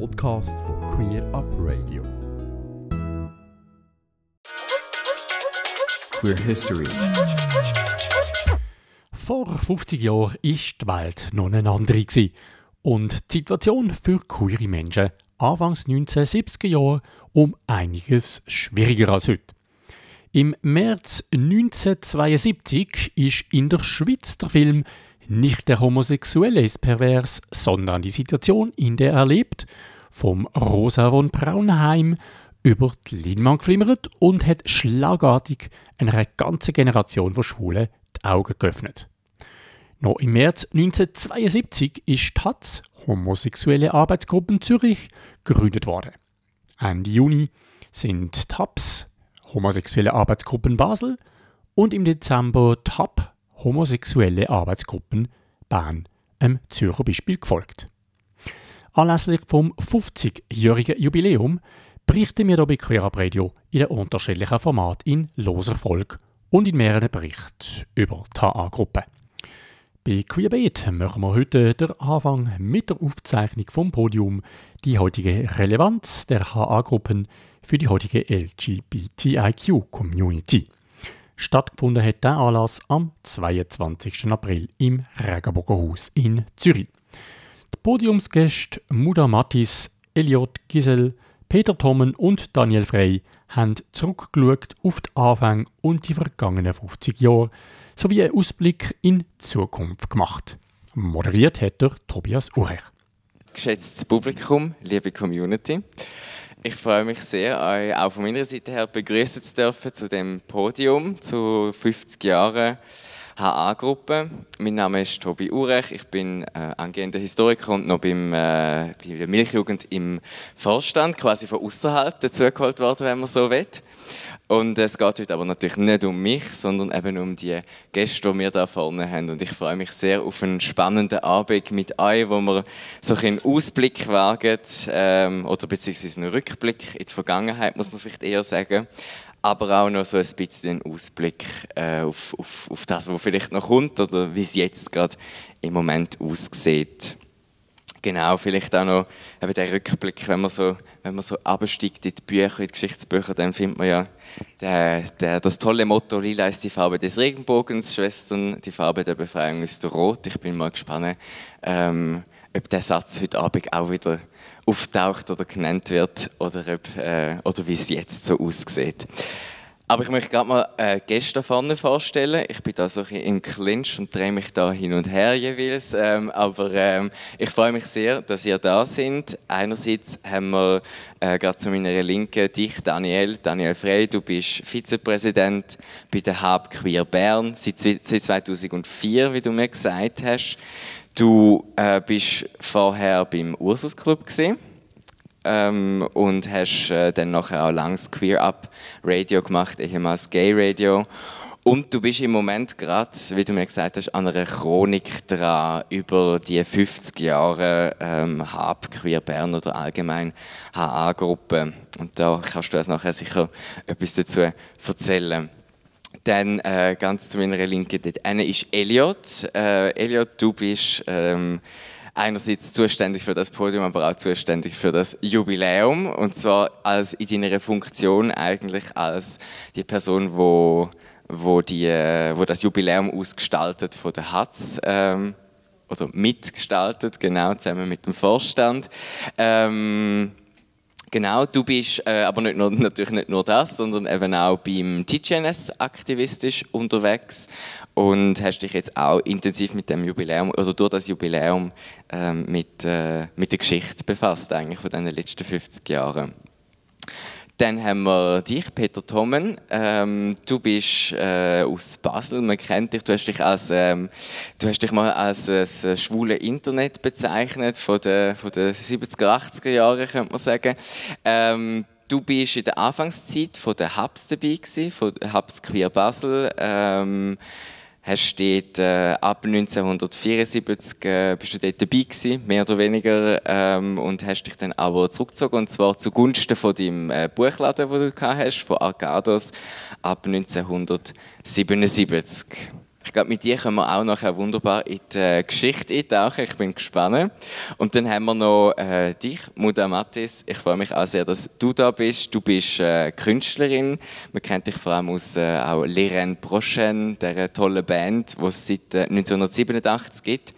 Podcast von Queer Up Radio. Queer History. Vor 50 Jahren war die Welt noch eine andere. gewesen. Und die Situation für queere Menschen Anfangs 1970er Jahre um einiges schwieriger als heute. Im März 1972 ist in der Schweiz der Film Nicht der Homosexuelle ist pervers, sondern die Situation, in der er lebt, vom Rosa von Braunheim über die Leinwand geflimmert und hat schlagartig einer ganzen Generation von Schwulen die Augen geöffnet. Noch im März 1972 ist TAZ, Homosexuelle Arbeitsgruppen Zürich, gegründet worden. Ende Juni sind TAPS, Homosexuelle Arbeitsgruppen Basel, und im Dezember TAP, Homosexuelle Arbeitsgruppen Bern, einem Zürcher Beispiel gefolgt. Anlässlich vom 50-jährigen Jubiläum berichten wir hier bei Queer Up Radio in den unterschiedlichen Formaten in loser Folge und in mehreren Berichten über die HA-Gruppe. Bei Queerbeat machen wir heute den Anfang mit der Aufzeichnung vom Podium die heutige Relevanz der HA-Gruppen für die heutige LGBTIQ-Community. Stattgefunden hat der Anlass am 22. April im Regenbogenhaus in Zürich. Die Podiumsgäste Muda Mattis, Eliot Gisel, Peter Thommen und Daniel Frey haben zurückgeschaut auf die Anfänge und die vergangenen 50 Jahre sowie einen Ausblick in die Zukunft gemacht. Moderiert hat er Tobias Urech. Geschätztes Publikum, liebe Community, ich freue mich sehr, euch auch von meiner Seite her begrüßen zu dürfen zu dem Podium zu 50 Jahren HA-Gruppe. Mein Name ist Tobi Urech, ich bin äh, angehender Historiker und noch beim, äh, bei der Milchjugend im Vorstand, quasi von außerhalb dazugeholt worden, wenn man so will. Und es geht heute aber natürlich nicht um mich, sondern eben um die Gäste, die wir da vorne haben. Und ich freue mich sehr auf einen spannenden Abend mit euch, wo wir so einen Ausblick wagen, ähm, oder beziehungsweise einen Rückblick in die Vergangenheit, muss man vielleicht eher sagen. Aber auch noch so ein bisschen einen Ausblick äh, auf, auf, auf das, was vielleicht noch kommt oder wie es jetzt gerade im Moment aussieht. Genau, vielleicht auch noch eben der Rückblick, wenn man so, wenn man so absteigt in die Bücher, in die Geschichtsbücher, dann findet man ja der, der, das tolle Motto «Lila ist die Farbe des Regenbogens, Schwestern, die Farbe der Befreiung ist rot». Ich bin mal gespannt, ähm, ob der Satz heute Abend auch wieder auftaucht oder genannt wird oder, ob, äh, oder wie es jetzt so aussieht. Aber ich möchte gerade mal äh, Gäste vorne vorstellen. Ich bin da so ein bisschen im Clinch und drehe mich da hin und her jeweils. Ähm, aber ähm, ich freue mich sehr, dass ihr da seid. Einerseits haben wir äh, gerade zu meiner Linken dich, Daniel, Daniel Frey. Du bist Vizepräsident bei der Hub Queer Bern seit, seit 2004, wie du mir gesagt hast. Du äh, bist vorher beim Ursus Club gesehen ähm, und hast äh, dann nachher auch langs Queer Up Radio gemacht, ehemals Gay Radio. Und du bist im Moment gerade, wie du mir gesagt hast, an einer Chronik dran über die 50 Jahre ähm, HAB Queer Bern oder allgemein HA-Gruppe. Und da kannst du uns nachher sicher etwas dazu erzählen. Dann äh, ganz zu meiner Linken, dort eine ist Elliot. Äh, Elliot, du bist ähm, einerseits zuständig für das Podium, aber auch zuständig für das Jubiläum. Und zwar als in deiner Funktion eigentlich als die Person, wo, wo, die, wo das Jubiläum ausgestaltet von der HATZ. Ähm, oder mitgestaltet, genau, zusammen mit dem Vorstand. Ähm, Genau, du bist äh, aber nicht nur, natürlich nicht nur das, sondern eben auch beim TGNS aktivistisch unterwegs und hast dich jetzt auch intensiv mit dem Jubiläum oder durch das Jubiläum ähm, mit, äh, mit der Geschichte befasst, eigentlich von den letzten 50 Jahren. Dann haben wir dich, Peter Thommen. Ähm, du bist äh, aus Basel, man kennt dich. Du hast dich, als, ähm, du hast dich mal als äh, schwule Internet bezeichnet, von den, von den 70er, 80er Jahren, könnte man sagen. Ähm, du bist in der Anfangszeit von der Hubs dabei gewesen, von Hubs Queer Basel. Hast dort äh, ab 1974 äh, bist du dort dabei gewesen, mehr oder weniger, ähm, und hast dich dann aber zurückgezogen, und zwar zugunsten von deinem äh, Buchladen, den du gehabt hast, von Arcados, ab 1977. Ich glaube, mit dir können wir auch nachher wunderbar in die äh, Geschichte eintauchen. Ich bin gespannt. Und dann haben wir noch äh, dich, Muda Mattis. Ich freue mich auch sehr, dass du da bist. Du bist äh, Künstlerin. Man kennt dich vor allem aus äh, auch Leren Prochaine, dieser tollen Band, die es seit 1987 äh, gibt.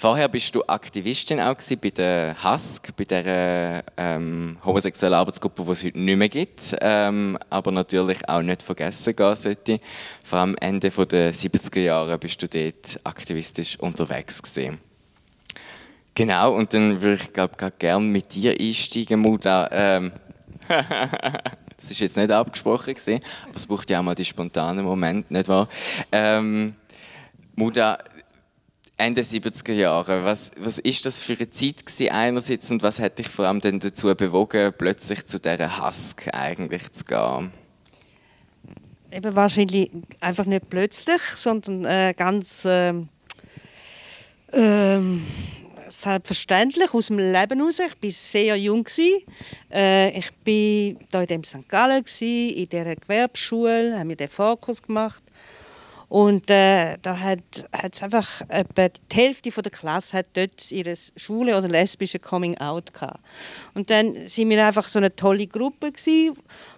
Vorher bist du Aktivistin auch bei der HASK, bei der ähm, homosexuellen Arbeitsgruppe, die es heute nicht mehr gibt, ähm, aber natürlich auch nicht vergessen gehen sollte. Vor allem Ende der 70er Jahre bist du dort aktivistisch unterwegs gewesen. Genau, und dann würde ich glaube gerne mit dir einsteigen, Muda. Ähm, das ist jetzt nicht abgesprochen gewesen, aber es braucht ja auch mal die spontanen Momente, nicht wahr? Ähm, Muda, Ende 70er Jahre. Was, was ist das für eine Zeit gewesen einerseits und was hat dich vor allem denn dazu bewogen, plötzlich zu dieser Husk eigentlich zu gehen? Eben wahrscheinlich einfach nicht plötzlich, sondern äh, ganz äh, äh, selbstverständlich aus dem Leben heraus. Ich war sehr jung. Äh, ich war hier in dem St. Gallen, in dieser Gewerbeschule, haben wir den Fokus gemacht. Und äh, da hat es einfach etwa die Hälfte von der Klasse hat dort ihre schwule oder lesbische Coming Out gehabt. Und dann sind wir einfach so eine tolle Gruppe gsi,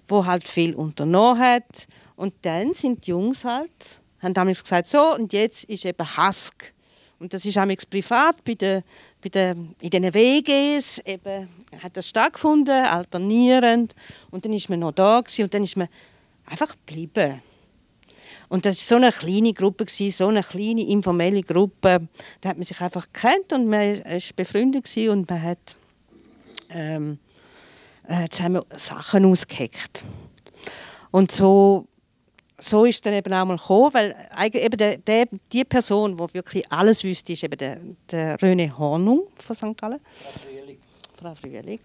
wo halt viel unternommen hat. Und dann sind die Jungs halt haben damals gesagt so und jetzt ist eben Hask. Und das ist damals privat bei den, bei den, in den WGs eben hat das stattgefunden, alternierend. Und dann ist man noch da gewesen, und dann ist man einfach geblieben. Und das war so eine kleine Gruppe, so eine kleine informelle Gruppe. Da hat man sich einfach gekannt und man war befreundet und man hat ähm, äh, zusammen Sachen ausgeheckt. Und so, so ist es dann eben auch mal gekommen, weil eben der, der, die Person, die wirklich alles wüsste, ist eben der, der René Hornung von St. Gallen. Frau Frühling. Frau Frühling.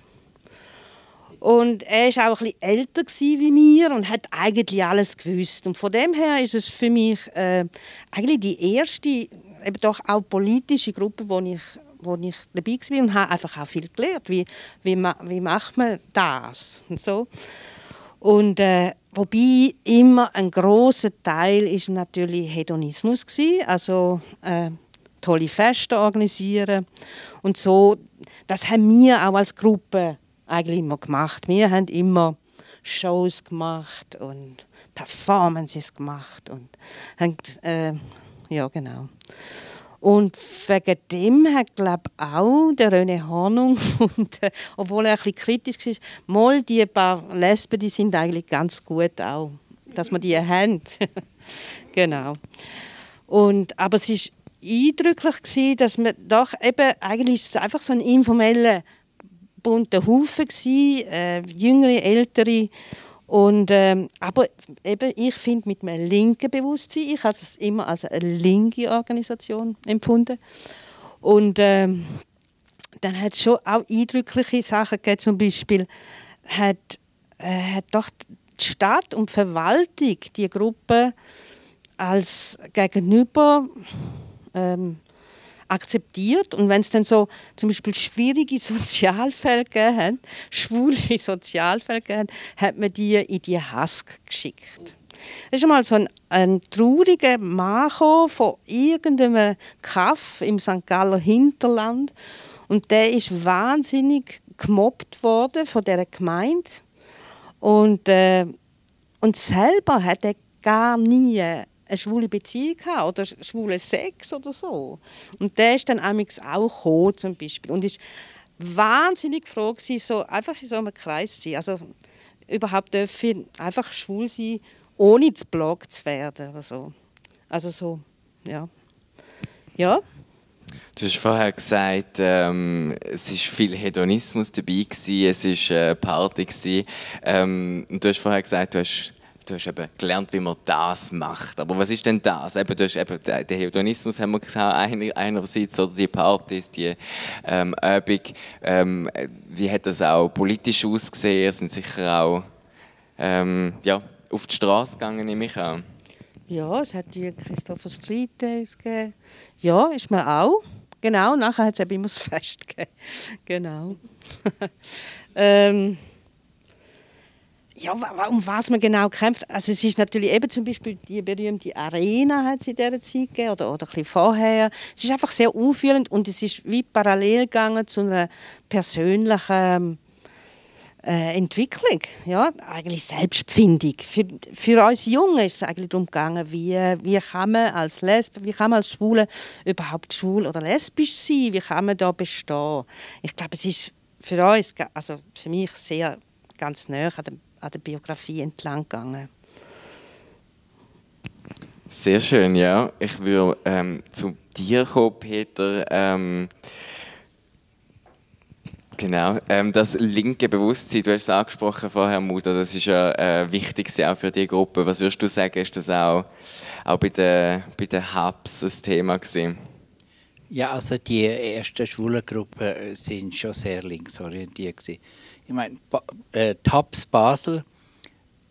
Und er war auch ein bisschen älter wie mir und hat eigentlich alles gewusst. Und von dem her ist es für mich äh, eigentlich die erste, eben doch auch politische Gruppe, wo ich, wo ich dabei war und habe einfach auch viel gelernt. Wie, wie, wie macht man das? Und so. Und äh, wobei immer ein großer Teil ist natürlich Hedonismus war, also äh, tolle Feste organisieren und so. Das haben wir auch als Gruppe eigentlich immer gemacht. Wir haben immer Shows gemacht und Performances gemacht und haben, äh, ja genau. Und wegen dem hat glaube auch der René Hornung, und, äh, obwohl er ein bisschen kritisch ist, mal die paar Lesben, die sind eigentlich ganz gut auch, dass man die haben. genau. Und, aber es war eindrücklich gewesen, dass man doch eben eigentlich einfach so einen informellen bunter Haufen, äh, jüngere, ältere. Und, ähm, aber eben, ich finde mit einem linken Bewusstsein, ich habe es immer als eine linke Organisation empfunden. Und ähm, dann hat es schon auch eindrückliche Sachen gegeben, zum Beispiel hat, äh, hat doch die Stadt und die Verwaltung die Gruppe als gegenüber ähm, akzeptiert. Und wenn es dann so zum Beispiel schwierige Sozialfälle gegeben schwule Sozialfälle gegeben hat, man die in die Hask geschickt. Das ist einmal so ein, ein trauriger Mann von irgendeinem Kaff im St. Galler Hinterland. Und der ist wahnsinnig gemobbt worden von dieser Gemeinde. Und, äh, und selber hat er gar nie eine schwule Beziehung haben oder schwule Sex oder so. Und der ist dann auch gekommen, zum Beispiel. Und ist wahnsinnig froh gewesen, so einfach in so einem Kreis zu sein. Also überhaupt dürfen einfach schwul sein, ohne zu blockt zu werden oder so. Also so, ja. Ja. Du hast vorher gesagt, ähm, es war viel Hedonismus dabei, gewesen, es war äh, Party. Gewesen. Ähm, du hast vorher gesagt, du hast du hast eben gelernt, wie man das macht. Aber was ist denn das? Eben, du hast eben den Hedonismus haben wir gesagt, einerseits oder die Partys, die ähm, Übung. Ähm, wie hat das auch politisch ausgesehen? Sind sicher auch ähm, ja, auf die Straße gegangen, nehme ich an. Ja, es hat die Christopher Street Days gegeben. Ja, ist mir auch. Genau, nachher hat es eben immer das Fest gegeben. Genau. ähm, ja, um was man genau kämpft. Also es ist natürlich eben zum Beispiel die berühmte Arena hat es in dieser Zeit gegeben, oder, oder ein bisschen vorher. Es ist einfach sehr aufführend und es ist wie parallel gegangen zu einer persönlichen äh, Entwicklung, ja, eigentlich Selbstfindung. Für, für uns Jungen ist es eigentlich darum gegangen, wie, wie kann man als Lesbe, wie kann man als Schwule überhaupt schwul oder lesbisch sein, wie kann man da bestehen. Ich glaube, es ist für uns, also für mich sehr ganz nah an der, an der Biografie entlang gegangen. Sehr schön, ja. Ich würde ähm, zu dir kommen, Peter. Ähm, Genau, ähm, das linke Bewusstsein, du hast es angesprochen vorher, Mutter, das ist ja äh, wichtig auch für die Gruppe. Was würdest du sagen, ist das auch, auch bei den, bei den Hubs ein Thema gewesen? Ja, also die ersten Schwulengruppen äh, sind schon sehr linksorientiert gewesen. Ich meine, ba äh, TAPS Basel,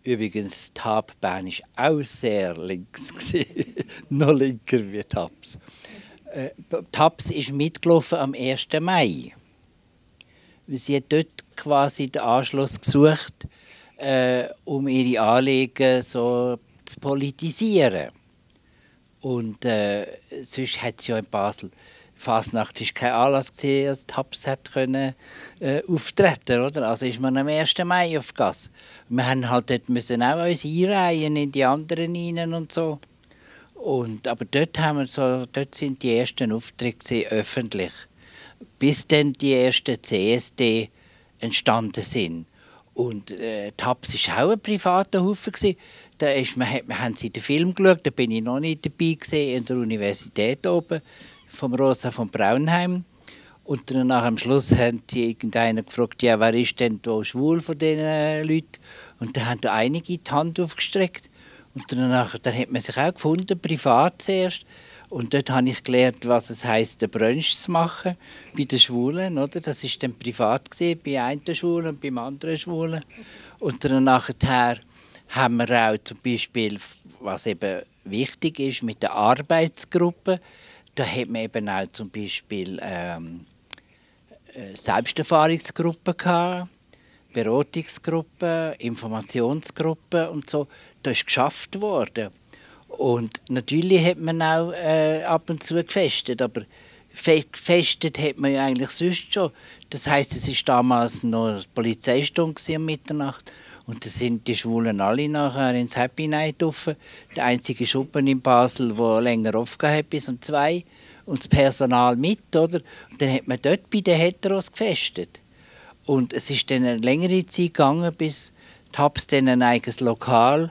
übrigens TAP Bern ist auch sehr links gewesen, noch linker wie TAPS. Äh, TAPS ist mitgelaufen am 1. Mai sie hat dort quasi den Anschluss gesucht, äh, um ihre Anliegen so zu politisieren. Und äh, sonst hat sie ja in Basel Fasnacht ist kein Anlass gesehen, als Taps hat können äh, auftreten, oder? Also ist man am 1. Mai auf Gas. Wir haben halt dort müssen auch uns einreihen in die anderen rein und so. Und, aber dort haben wir so, dort sind die ersten Auftritte öffentlich bis dann die ersten CSD entstanden sind. Und äh, TAPS war auch ein privater Haufen. Da ist, wir, wir haben sie den Film geschaut, da bin ich noch nicht dabei gewesen, in der Universität oben, vom Rosa von Braunheim. Und dann am Schluss haben sie irgendeiner gefragt, ja, wer ist denn da schwul von diesen Leuten? Und dann haben da einige die Hand aufgestreckt. Und danach, dann hat man sich auch gefunden, privat zuerst. Und dort habe ich gelernt, was es heisst, den Brunch zu machen bei den Schwulen. Oder? Das war dann privat, gewesen, bei einem Schwulen und beim anderen Schwulen. Und dann nachher haben wir auch zum Beispiel, was eben wichtig ist, mit der Arbeitsgruppe, da hat man eben auch zum Beispiel ähm, äh, Selbsterfahrungsgruppen gehabt, Beratungsgruppen, Informationsgruppen und so. Das ist geschafft worden. Und natürlich hat man auch äh, ab und zu gefestet, aber gefestet hat man ja eigentlich sonst schon. Das heißt, es ist damals noch Polizeistunde um Mitternacht und da sind die Schwulen alle nachher ins Happy Night offen. Der einzige Schuppen in Basel, der länger offen hat, bis um zwei und das Personal mit, oder? Und dann hat man dort bei den Heteros gefestet. Und es ist dann eine längere Zeit gegangen, bis die Habs dann ein eigenes Lokal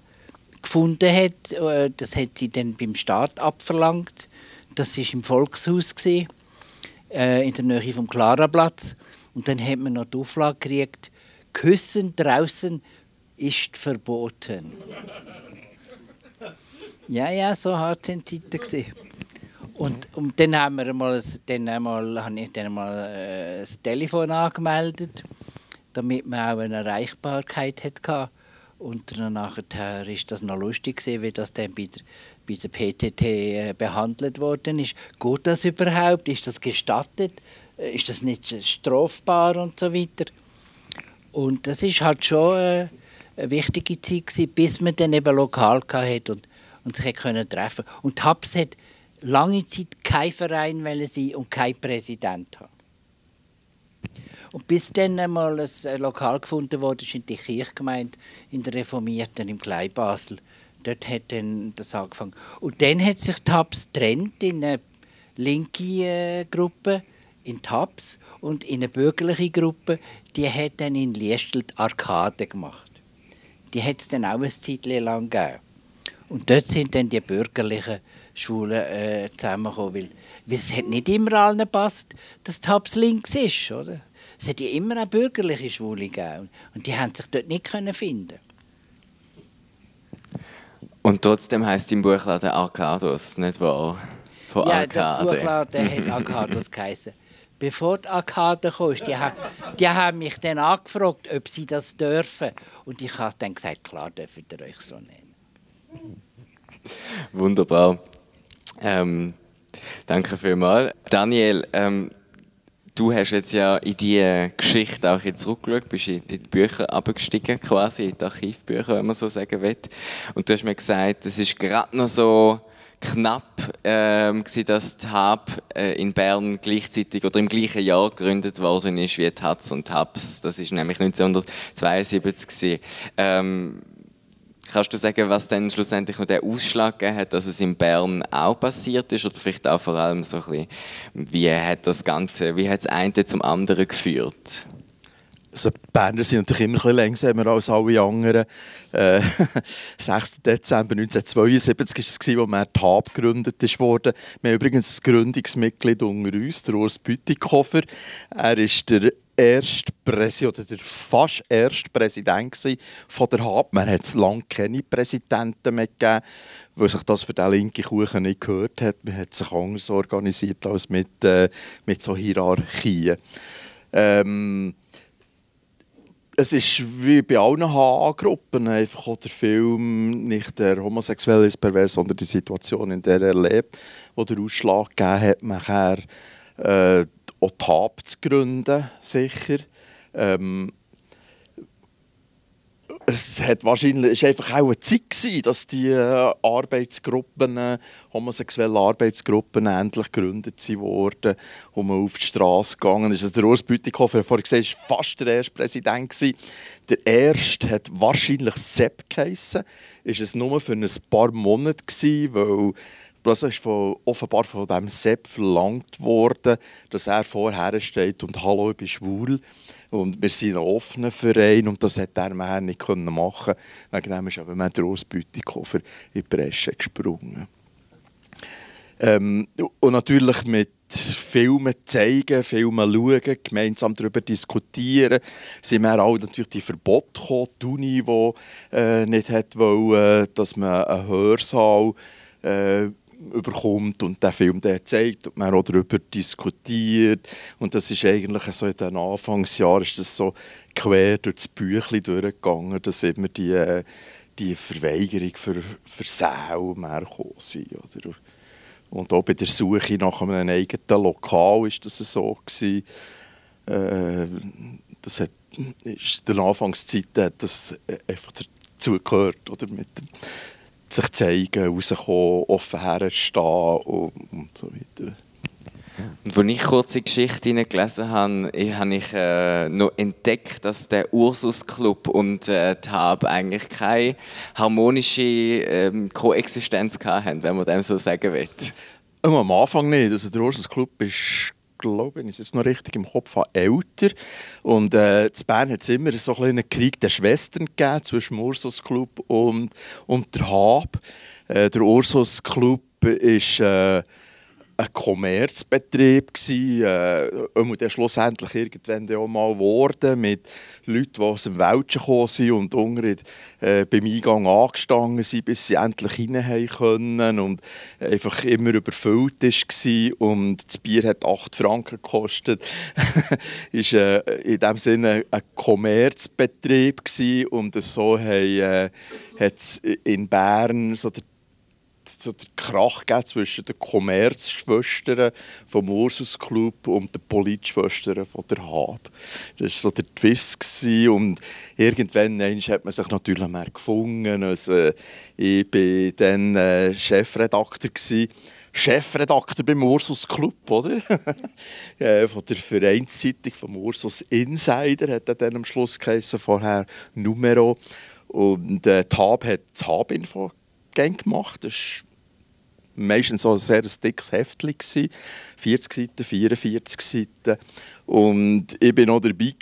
gefunden hat. Äh, das hat sie dann beim Staat abverlangt. Das war im Volkshaus, äh, in der Nähe vom Klaraplatz. Und dann hat man noch die Auflage gekriegt, Küssen draußen ist verboten. Ja, ja, so hart sind die Zeiten. Und, und dann haben wir mal, dann einmal, habe ich dann mal äh, das Telefon angemeldet, damit man auch eine Erreichbarkeit hatte. Und dann nachher ist das noch lustig wie das dann bei der, bei der PTT äh, behandelt worden ist. Geht das überhaupt? Ist das gestattet? Äh, ist das nicht strafbar und so weiter? Und das ist halt schon eine wichtige Zeit gewesen, bis man dann eben lokal hatte und, und sich können treffen. Und Habs hat lange Zeit kein Verein sein und kein Präsident haben. Und bis dann einmal ein Lokal gefunden wurde, ist in die Kirchgemeinde, in der Reformierten im Kleinbasel. Dort hat dann das angefangen. Und dann hat sich TAPS trennt in eine linke äh, Gruppe, in TAPS, und in eine bürgerliche Gruppe, die hat dann in Liestel die Arkade gemacht. Die hat es dann auch ein Zeit lang gegeben. Und dort sind dann die bürgerlichen Schulen äh, zusammengekommen, weil, weil es hat nicht immer allen gepasst, dass TAPS links ist, oder? Es hat ja immer auch bürgerliche Schwule gegeben. Und die haben sich dort nicht finden Und trotzdem heisst im Buchladen Arcados, nicht wahr? Von ja, Arcade. der Buchladen hat Arcados geheißen. Bevor die Arcade kam, die, haben, die haben mich dann angefragt, ob sie das dürfen. Und ich habe dann gesagt, klar dürft ihr euch so nennen. Wunderbar. Ähm, danke vielmals. Daniel, ähm, du hast jetzt ja in diese Geschichte auch zurückgeschaut, bist in die Bücher abgestiegen quasi, in die Archivbücher, wenn man so sagen will. Und du hast mir gesagt, es ist gerade noch so knapp, ähm, gewesen, dass die HAB äh, in Bern gleichzeitig oder im gleichen Jahr gegründet worden ist wie die HATS und HABS. Das ist nämlich 1972 gewesen. Ähm, Kannst du sagen, was dann schlussendlich noch den Ausschlag gegeben hat, dass es in Bern auch passiert ist? Oder vielleicht auch vor allem so ein bisschen, wie hat das Ganze, wie hat das eine zum anderen geführt? Also die Berner sind natürlich immer ein bisschen langsamer als alle anderen. Äh, 6. Dezember 1972 war es, als die HAB gegründet wurde. Wir haben übrigens ein Gründungsmitglied unter uns, der Urs Bütikofer. Er ist der erste Präsident oder der fast erste Präsident von der HAB. Man hat lange keine Präsidenten mehr gegeben, weil sich das für den linken Kuchen nicht gehört hat. Man hat sich anders organisiert als mit, äh, mit so Hierarchien. Ähm, es ist wie bei allen HA-Gruppen einfach auch der Film nicht der Homosexuelle ist pervers, sondern die Situation, in der er lebt, wo der Ausschlag gegeben hat, nachher äh, auch TAP zu gründen, sicher. Ähm, es hat wahrscheinlich, ist einfach auch eine Zeit gewesen, dass die äh, Arbeitsgruppen, homosexuelle Arbeitsgruppen endlich gegründet wurden, wo man auf die Straße gegangen ist. Also der Urs Bütikofer, vorhin gesagt, war fast der erste Präsident. Der erste hat wahrscheinlich Sepp geheissen. Ist es nur für ein paar Monate gewesen, weil plötzlich von, offenbar von dem Sepp verlangt worden, dass er vorher steht und «Hallo, ich bin schwul». Und wir sind ein offener Verein und das hat er mehr nicht machen Wegen dem ist aber der Grossbütikoffer in die Bresche gesprungen. Ähm, und natürlich mit Filmen zeigen, Filme schauen, gemeinsam darüber diskutieren, sind wir auch natürlich die Verbote gekommen, die Uni, die äh, nicht hat wollen, dass man einen Hörsaal äh, überkommt und der Film der zeigt und man auch darüber diskutiert und das ist eigentlich so in den Anfangsjahren ist das so quer durch das Büchlein durchgegangen, dass immer die, äh, die Verweigerung für, für Säu mehr gekommen sind? Und auch bei der Suche nach einem eigenen Lokal ist das so gewesen. Äh, das hat, ist in der Anfangszeit hat das einfach dazugehört, oder? Mit sich zeigen, rauskommen, offen herstehen und, und so weiter. Und als ich kurze Geschichte gelesen habe, habe ich äh, noch entdeckt, dass der Ursus Club und äh, HAB eigentlich keine harmonische ähm, Koexistenz hatten, wenn man dem so sagen will. Am Anfang nicht. Also der Ursus Club ist glaube ich, ist jetzt noch richtig im Kopf älter. Und äh, in Bern hat es immer so einen Krieg der Schwestern gegeben zwischen dem Ursus Club und, und der Hab. Äh, der Ursus Club ist äh, ein Kommerzbetrieb gsi, äh, der schlussendlich irgendwann auch mal geworden mit Leuten, die aus dem Wäldchen gekommen sind und unten äh, beim Eingang angestanden sind, bis sie endlich rein können und einfach immer überfüllt war und das Bier hat 8 Franken gekostet. ist äh, in dem Sinne ein Kommerzbetrieb und so haben, äh, hat es in Bern so der so der Krach zwischen den Kommerzschwestern vom Ursus Club und den Politschwestern von der Hab. Das war so der Twist. Gewesen. Und irgendwann hat man sich natürlich mehr gefunden. Also, ich war dann äh, Chefredakteur. Gewesen. Chefredakteur beim Ursus Club, oder? Äh, von der Vereinszeitung vom Ursus Insider hat er dann am Schluss geheißen, vorher Numero. Und äh, Hab hat das Hab-Info Gang gemacht. Das war meistens so ein sehr dickes Heftchen, 40 Seiten, 44 Seiten. Und ich war noch dabei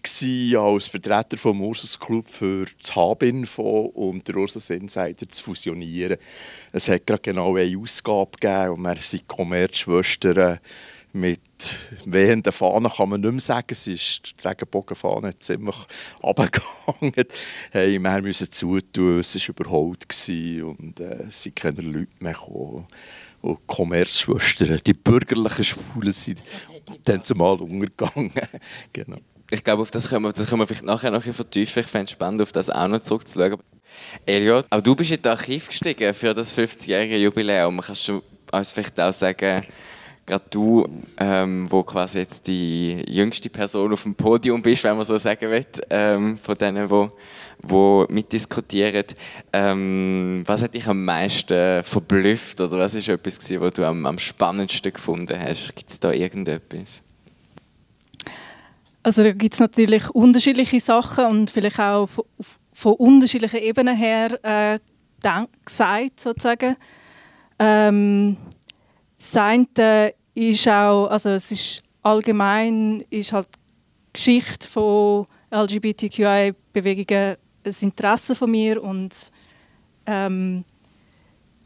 als Vertreter des Ursus Club für das Habinfo und der Ursus Insider zu fusionieren. Es hat gerade genau eine Ausgabe gegeben und wir sind Kommerzschwestern mit wehenden Fahnen kann man nicht mehr sagen. Es ist, die Regenbogenfahne ziemlich runtergegangen. Hey, wir mussten zutun, es war überholt und äh, es sind keine Leute mehr gekommen. Und Kommerzschwestern, die bürgerlichen Schwulen sind dann zumal untergegangen. genau. Ich glaube, auf das können wir, das können wir vielleicht nachher noch vertiefen. Ich fände es spannend, auf das auch noch zurückzuschauen. Elliot, auch du bist in das Archiv gestiegen für das 50-jährige Jubiläum. Kannst du uns vielleicht auch sagen, gerade du, ähm, wo quasi jetzt die jüngste Person auf dem Podium bist, wenn man so sagen will, ähm, von denen, wo, wo mitdiskutieren, ähm, was hat dich am meisten verblüfft oder was ist etwas gewesen, was du am, am spannendsten gefunden hast? Gibt es da irgendetwas? Also da gibt es natürlich unterschiedliche Sachen und vielleicht auch von, von unterschiedlichen Ebenen her äh, gesagt sozusagen. Ähm, das ist auch, also es ist allgemein ist halt die Geschichte von LGBTQI-Bewegungen ein Interesse von mir und ähm,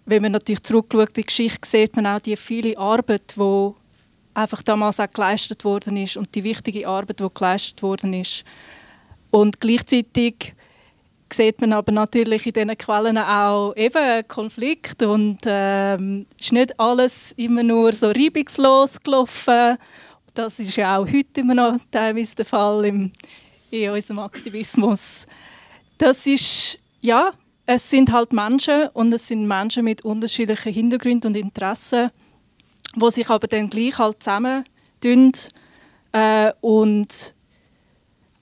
wenn man natürlich zurückschaut in die Geschichte, sieht man auch die viele Arbeit, die einfach damals auch geleistet worden ist und die wichtige Arbeit, die geleistet worden ist. Und gleichzeitig sieht man aber natürlich in diesen Quellen auch eben Konflikt und ähm, ist nicht alles immer nur so reibungslos gelaufen. Das ist ja auch heute immer noch teilweise der Fall im, in unserem Aktivismus. Das ist, ja, es sind halt Menschen und es sind Menschen mit unterschiedlichen Hintergründen und Interessen, die sich aber dann gleich halt zusammentun äh, und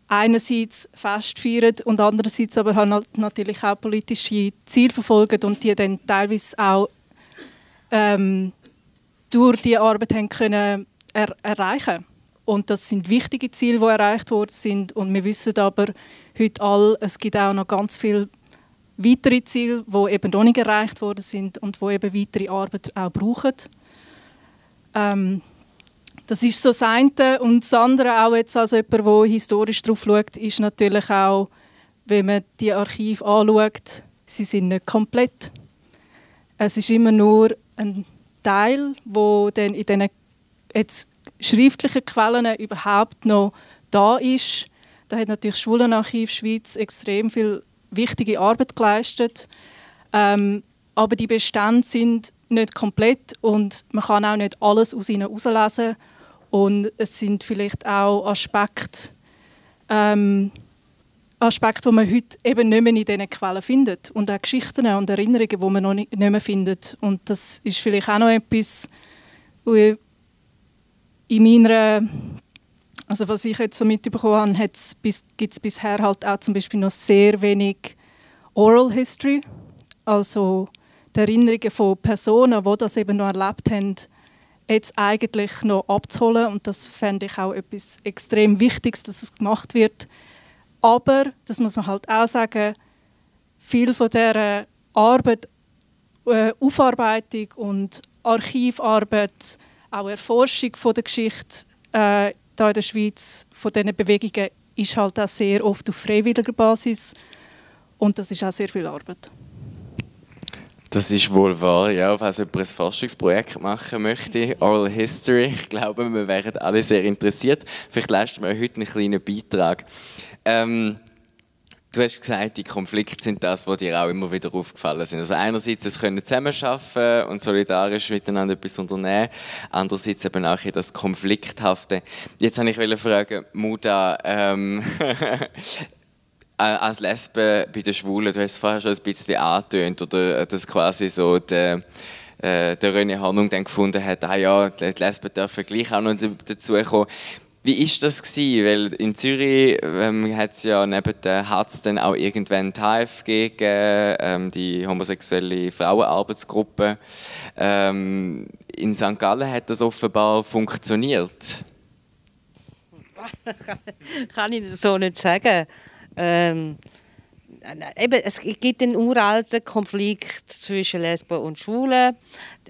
einerseits fest feiern und andererseits aber halt natürlich auch politische Ziele verfolgen und die dann teilweise auch ähm, durch die Arbeit haben können er erreichen und das sind wichtige Ziele, die erreicht worden sind und wir wissen aber heute all, es gibt auch noch ganz viele weitere Ziele, die eben noch nicht erreicht worden sind und wo eben weitere Arbeit auch brauchen. Ähm, das ist so das eine. Und das andere, auch jetzt als jemand, der historisch darauf schaut, ist natürlich auch, wenn man die Archive anschaut, sie sind nicht komplett. Es ist immer nur ein Teil, wo dann in diesen jetzt schriftlichen Quellen überhaupt noch da ist. Da hat natürlich das Schwulenarchiv Schweiz extrem viel wichtige Arbeit geleistet. Ähm, aber die Bestände sind nicht komplett und man kann auch nicht alles aus ihnen herauslesen. Und es sind vielleicht auch Aspekte, ähm, Aspekte, die man heute eben nicht mehr in diesen Quellen findet. Und auch Geschichten und Erinnerungen, die man noch nicht, mehr findet. Und das ist vielleicht auch noch etwas, in meiner, also was ich jetzt so mitbekommen habe, gibt es bisher halt auch zum Beispiel noch sehr wenig Oral History, also die Erinnerungen von Personen, die das eben noch erlebt haben, jetzt eigentlich noch abzuholen. Und das fände ich auch etwas extrem Wichtiges, dass es gemacht wird. Aber, das muss man halt auch sagen, viel von dieser Arbeit, äh, Aufarbeitung und Archivarbeit, auch Erforschung von der Geschichte äh, hier in der Schweiz, von diesen Bewegungen, ist halt auch sehr oft auf freiwilliger Basis. Und das ist auch sehr viel Arbeit. Das ist wohl wahr, ja. Falls jemand ein Forschungsprojekt machen möchte, Oral History, ich glaube, wir wären alle sehr interessiert. Vielleicht leisten wir heute einen kleinen Beitrag. Ähm, du hast gesagt, die Konflikte sind das, was dir auch immer wieder aufgefallen sind. Also einerseits, es können zusammenarbeiten und solidarisch miteinander etwas unternehmen. Andererseits eben auch das Konflikthafte. Jetzt wollte ich fragen, Muda, ähm, Äh, als Lesbe bei den Schwulen, du hast es vorher schon ein bisschen angetönt, oder dass quasi so der, äh, der René Hornung dann gefunden hat, ah ja, die Lesben dürfen gleich auch noch dazukommen. Wie ist das gewesen? Weil in Zürich ähm, hat es ja neben der Hatz dann auch irgendwann die HFG gegeben, ähm, die homosexuelle Frauenarbeitsgruppe. Ähm, in St. Gallen hat das offenbar funktioniert. kann ich so nicht sagen. Ähm, eben, es gibt einen uralten Konflikt zwischen Lesben und Schwulen.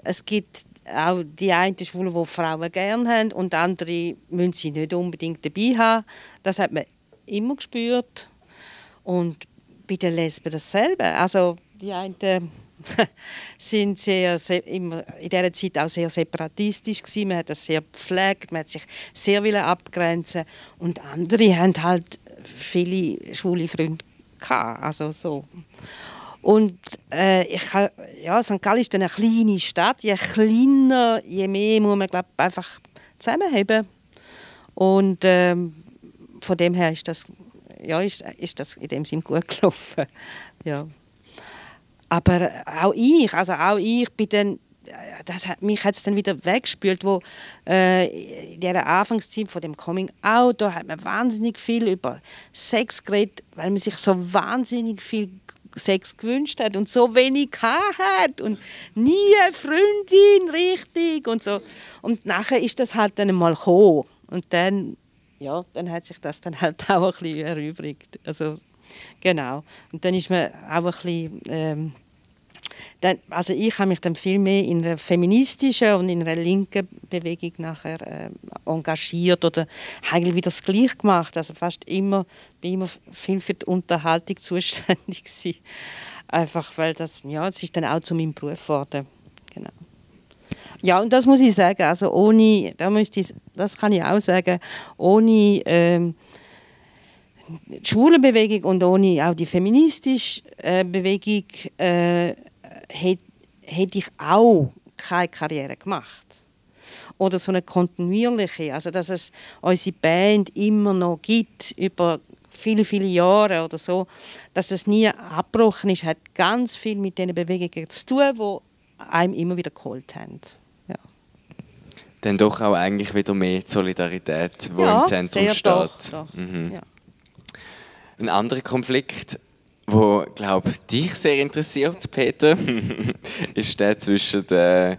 Es gibt auch die einen Schwulen, die Frauen gerne haben und andere müssen sie nicht unbedingt dabei haben. Das hat man immer gespürt. Und bei den Lesben dasselbe. Also die einen sind sehr, sehr, immer in dieser Zeit auch sehr separatistisch gewesen. Man hat das sehr gepflegt, man hat sich sehr abgrenzen und andere haben halt viele schwule Freunde gehabt, also so. Und äh, ich, ja, St. Gallen ist eine kleine Stadt. Je kleiner, je mehr muss man glaub, einfach zusammenhaben. Und ähm, von dem her ist das, ja, ist, ist das in dem Sinn gut gelaufen. Ja. Aber auch ich, also auch ich bin dann das hat, mich hat es dann wieder weggespült, wo äh, in dieser Anfangszeit von dem Coming Out, da hat man wahnsinnig viel über Sex geredet, weil man sich so wahnsinnig viel Sex gewünscht hat und so wenig hat und nie eine Freundin richtig und so. Und nachher ist das halt dann mal gekommen. Und dann, ja, dann hat sich das dann halt auch ein bisschen erübrigt. Also, genau. Und dann ist man auch ein bisschen... Ähm, dann, also ich habe mich dann viel mehr in einer feministischen und in einer linken Bewegung nachher äh, engagiert oder eigentlich wieder das Gleiche gemacht. Also fast immer, bin immer viel für die Unterhaltung zuständig gewesen. Einfach weil das, ja, das ist dann auch zu meinem Beruf geworden. Genau. Ja, und das muss ich sagen, also ohne, da müsste ich, das kann ich auch sagen, ohne ähm, die Schwulenbewegung und ohne auch die feministische äh, Bewegung äh, hätte, ich auch keine Karriere gemacht. Oder so eine kontinuierliche, also dass es unsere Band immer noch gibt, über viele, viele Jahre oder so, dass das nie abgebrochen ist, hat ganz viel mit den Bewegungen zu tun, die einem immer wieder geholt haben. Ja. Dann doch auch eigentlich wieder mehr Solidarität, die ja, im Zentrum steht. doch, doch. Mhm. Ja. Ein anderer Konflikt, wo glaube dich sehr interessiert, Peter, ist der zwischen den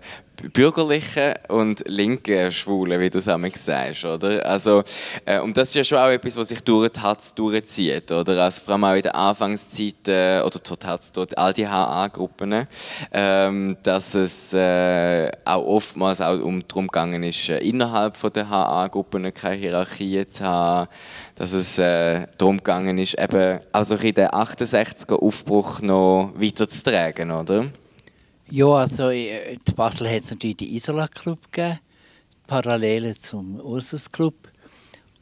bürgerlichen und linken Schwulen, wie du es einmal sagst, oder? Also, äh, und das ist ja schon auch etwas, was sich durch die Hatz durchzieht, oder? Also vor allem auch in der Anfangszeit, äh, oder dort Hatz, dort all die HA-Gruppen, ähm, dass es äh, auch oftmals auch um darum gegangen ist, äh, innerhalb von der HA-Gruppen keine Hierarchie zu haben, dass es äh, darum gegangen ist, eben also in den 68er Aufbruch noch weiterzutragen, oder? Ja, also äh, in Basel hat es natürlich den Isola Club gegeben, parallel zum Ursus Club.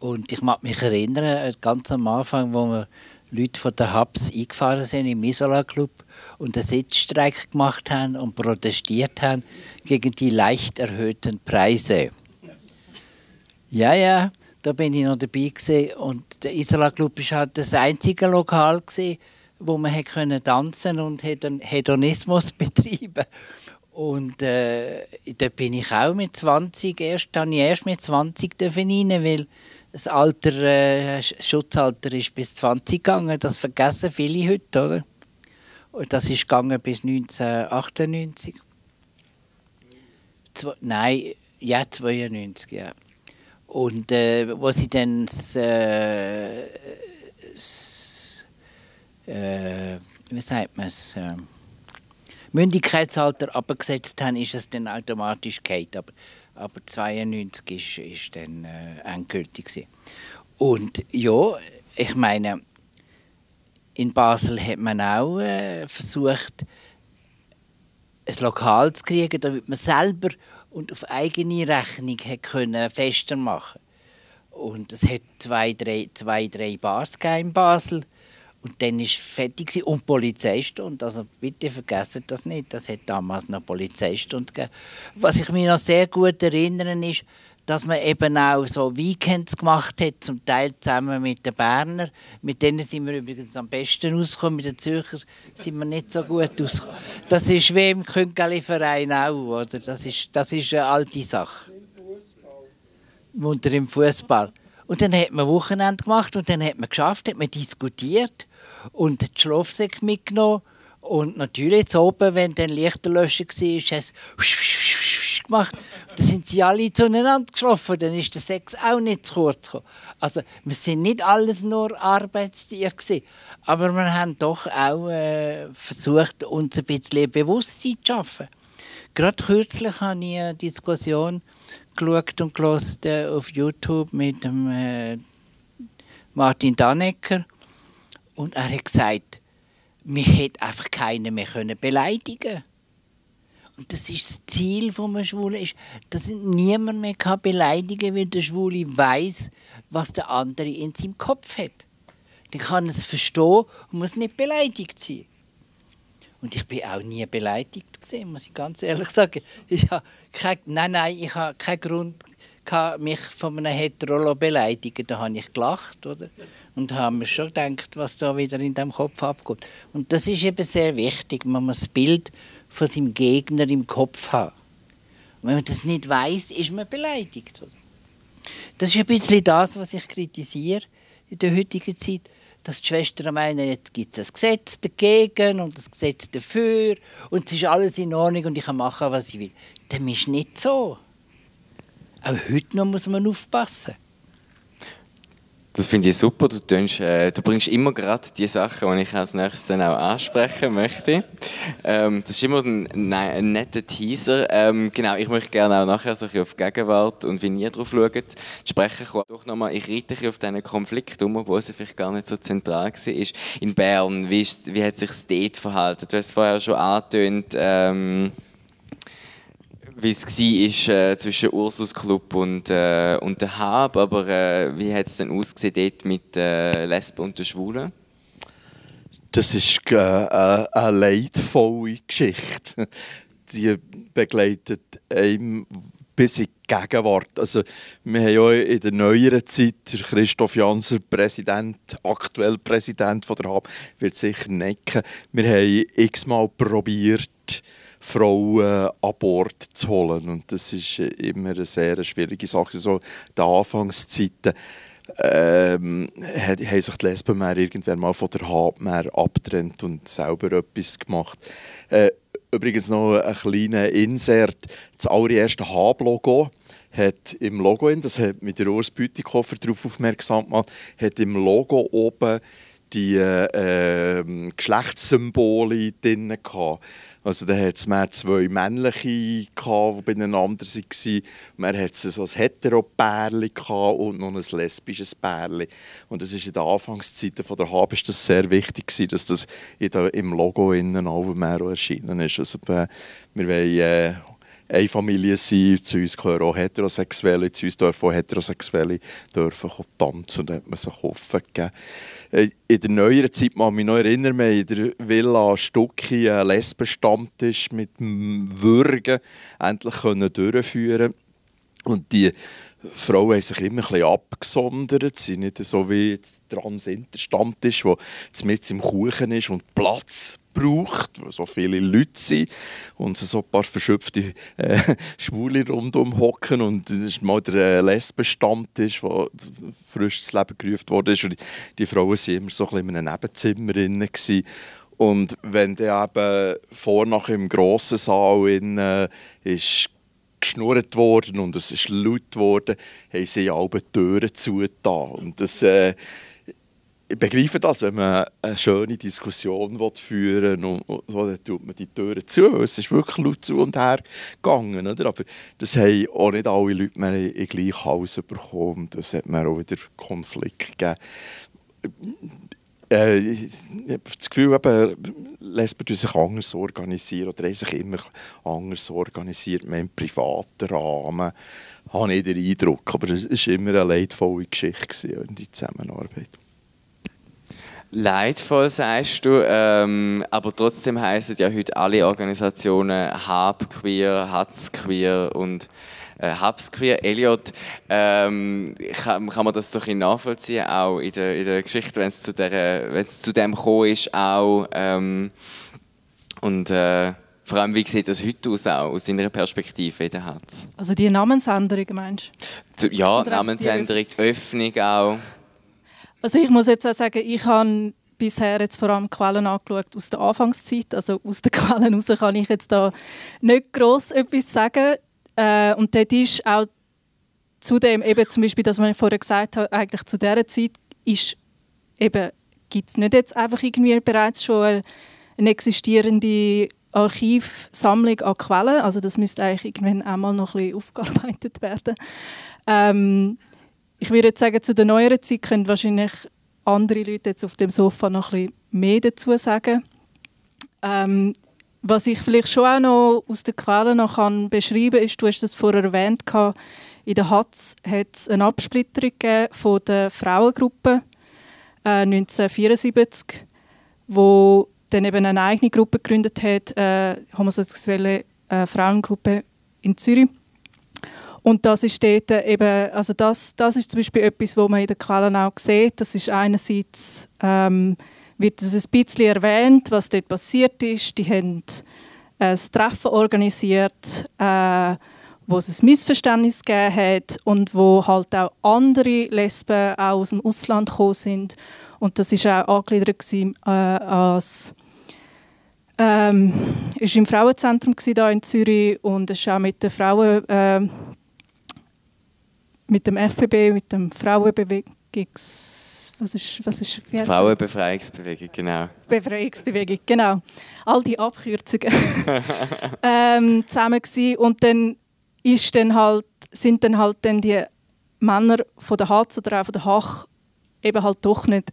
Und ich mag mich erinnern, äh, ganz am Anfang, wo wir Leute von der Hubs eingefahren sind im Isola Club und einen Sitzstreik gemacht haben und protestiert haben gegen die leicht erhöhten Preise. Ja, ja, da bin ich noch dabei gewesen. und der Isola Club ist halt das einzige Lokal gewesen, wo man hat können tanzen und Hedon- Hedonismus betreiben. Und äh, dort bin ich auch mit 20 erst, dann ich erst mit 20 dürfen rein, weil das Alter, äh, Sch- Schutzalter ist bis 20 gegangen. Das vergessen viele heute, oder? Und das ist gegangen bis 1998. Zwo- Nein, ja 92, ja. Und äh, wo sie dann äh, das äh, wie sagt man es, äh, Mündigkeitsalter abgesetzt haben, ist es dann automatisch geht. Aber, aber 92 ist, ist dann äh, endgültig gewesen. Und ja, ich meine, in Basel hat man auch äh, versucht, ein Lokal zu kriegen, damit man selber und auf eigene Rechnung hat können Fester machen Und es hat zwei, drei, zwei, drei Bars gegeben in Basel. Und dann war es fertig. gewesen. Und Polizeistunde. Also bitte vergessen das nicht. Das hat damals noch Polizeistunde gegeben. Was ich mich noch sehr gut erinnere, ist, dass man eben auch so Weekends gemacht hat, zum Teil zusammen mit den Berner. Mit denen sind wir übrigens am besten ausgekommen. Mit den Zürcher sind wir nicht so gut ausgekommen. Das ist wie im Künkeli-Verein auch, oder? Das ist, das ist eine alte Sache. Unter im Fußball. Und dann hat man Wochenende gemacht und dann hat man geschafft, hat man diskutiert und die Schlafsäcke mitgenommen. Und natürlich jetzt oben, wenn dann Lichterlöscher war, hat es gemacht. Dann sind sie alle zueinander geschlafen. Dann ist der Sex auch nicht zu kurz gekommen. Also wir sind nicht alles nur Arbeitstiere gewesen, aber wir haben doch auch äh, versucht, uns ein bisschen Bewusstsein zu schaffen. Gerade kürzlich habe ich eine Diskussion geschaut und gelesen auf YouTube mit dem äh, Martin Dannecker und er hat gesagt, wir hätten einfach keinen mehr können beleidigen und das ist das Ziel vom Schwulen, ist, dass niemand mehr kann beleidigen kann, weil der Schwule weiß, was der andere in seinem Kopf hat. Dann kann er es verstehen und muss nicht beleidigt sein. Und ich bin auch nie beleidigt gesehen, muss ich ganz ehrlich sagen. Ich habe kein, nein, nein, ich habe keinen Grund mich von einem Hetero beleidigen. Da habe ich gelacht, oder? Und habe mir schon gedacht, was da wieder in dem Kopf abgeht. Und das ist eben sehr wichtig. Man muss das Bild von seinem Gegner im Kopf haben. Und wenn man das nicht weiß, ist man beleidigt. Oder? Das ist ein bisschen das, was ich kritisiere in der heutigen Zeit dass die Schwestern meinen, jetzt gibt es ein Gesetz dagegen und das Gesetz dafür und es ist alles in Ordnung und ich kann machen, was ich will. Dem ist nicht so. Auch heute noch muss man aufpassen. Das finde ich super. Du, tönst, äh, du bringst immer gerade die Sachen, die ich als nächstes dann auch ansprechen möchte. Ähm, das ist immer ein, ein netter Teaser. Ähm, genau, ich möchte gerne auch nachher so auf die Gegenwart und wie ihr darauf schaut, sprechen. Doch nochmal, ich reite auf diesen Konflikt um, obwohl es vielleicht gar nicht so zentral war. In Bern, wie, ist, wie hat sich das dort verhalten? Du hast es vorher schon angetönt. Ähm, wie es war äh, zwischen Ursus Club und, äh, und der Hab, aber äh, wie hat es denn ausgesehen dort mit äh, Lesben und den Schwulen? Das ist äh, eine leidvolle Geschichte. Die begleitet einem bis in die Gegenwart. Also, wir haben ja in der neueren Zeit Christoph Janser, Präsident, aktuell Präsident von der HAB, wird sicher necken. Wir haben x-mal probiert, Frauen an Bord zu holen. Und das ist immer eine sehr schwierige Sache. So die Anfangszeiten ähm, haben sich die Lesben mehr irgendwann mal von der Habmeer abgetrennt und selber etwas gemacht. Äh, übrigens noch ein kleiner Insert. Das allererste Hab-Logo hat im Logo, das hat mit der Urs Bütikofer darauf aufmerksam gemacht, hat im Logo oben die äh, Geschlechtssymbole drin gehabt. Also da hat es mehr zwei männliche, gehabt, die beieinander waren. Man hat so ein Hetero-Pärchen und noch ein lesbisches Pärchen. Und das ist in den Anfangszeiten von der Hab ist das sehr wichtig gewesen, dass das im Logo innen auch mehr erschienen ist. Also wir wollen äh, eine Familie sein, zu uns gehören auch Heterosexuelle, zu uns dürfen auch Heterosexuelle dürfen tanzen und da hat man sich offen gegeben. Äh, in der neueren Zeit, kann mich noch erinnern, wir in der Villa Stucki einen Lesbenstammtisch mit Würgen endlich können durchführen Und die Frauen haben sich immer ein bisschen abgesondert. Sie sind nicht so wie der Transinterstammtisch, der mit im Kuchen ist und Platz braucht, wo so viele Leute sind und so ein paar verschöpfte äh, Schwule rundum hocken und das ist mal der äh, Lesbenstammtisch, der frisch ins Leben gerufen wurde und die, Frauen waren immer so ein bisschen in einem Nebenzimmer drin und wenn dann eben vor nach im grossen Saal in, äh, ist geschnurrt worden und es ist laut geworden, haben sie alle Türen zugetan und das äh, ich begreife das, wenn man eine schöne Diskussion führen will, und so, dann tut man die Türen zu, es ist wirklich laut zu und her gegangen. Oder? Aber das haben auch nicht alle Leute mehr in gleich Haus bekommen. Das hat mir auch wieder Konflikt gegeben. Äh, ich habe das Gefühl, eben, Lesben sich anders organisieren oder haben sich immer anders organisiert, mehr im privaten Rahmen, habe ich den Eindruck. Aber es war immer eine leidvolle Geschichte in die Zusammenarbeit leidvoll, sagst du. Ähm, aber trotzdem heißen ja heute alle Organisationen Hab Queer, Hatz Queer und äh, Hubs Queer. Elliot, ähm, kann, kann man das so ein nachvollziehen, auch in der, in der Geschichte, wenn es zu, zu dem gekommen ist, auch. Ähm, und äh, vor allem, wie sieht das heute aus, auch aus deiner Perspektive in der Hatz? Also die Namensänderung, meinst du? Ja, Oder Namensänderung, Öffnung auch. Also ich muss jetzt auch sagen, ich habe bisher jetzt vor allem Quellen angeschaut aus der Anfangszeit. Also aus den Quellen heraus kann ich jetzt da nicht gross etwas sagen. Äh, und dort ist auch zudem eben zum Beispiel das, was ich vorher gesagt habe, eigentlich zu dieser Zeit ist eben, gibt es nicht jetzt einfach irgendwie bereits schon eine, existierende Archivsammlung an Quellen. Also das müsste eigentlich irgendwann einmal noch ein bisschen aufgearbeitet werden. Ähm, ich würde jetzt sagen, zu der neueren Zeit können wahrscheinlich andere Leute jetzt auf dem Sofa noch ein bisschen mehr dazu sagen. Ähm, was ich vielleicht schon auch noch aus den Quellen noch kann beschreiben kann, ist, du hast es vorher erwähnt, in der HATZ hat es eine Absplitterung von der Frauengruppe äh, 1974, wo dann eben eine eigene Gruppe gegründet hat, äh, homosexuelle äh, Frauengruppe in Zürich. Und das ist dort eben, also das, das ist zum Beispiel etwas, wo man in den Quellen auch sieht. Das ist einerseits, ähm, wird es ein bisschen erwähnt, was dort passiert ist. Die haben ein Treffen organisiert, äh, wo es ein Missverständnis gegeben hat und wo halt auch andere Lesben auch aus dem Ausland gekommen sind. Und das war auch angegliedert gewesen, äh, als ähm, ist im Frauenzentrum hier in Zürich und es ist auch mit den Frauen äh, mit dem FPB, mit dem Frauenbewegungs... Was ist, was ist, Die Frauenbefreiungsbewegung, genau. Befreiungsbewegung, genau. All die Abkürzungen ähm, zusammen gewesen. Und dann, ist dann halt, sind dann halt dann die Männer von der HAZ oder auch von der HACH eben halt doch nicht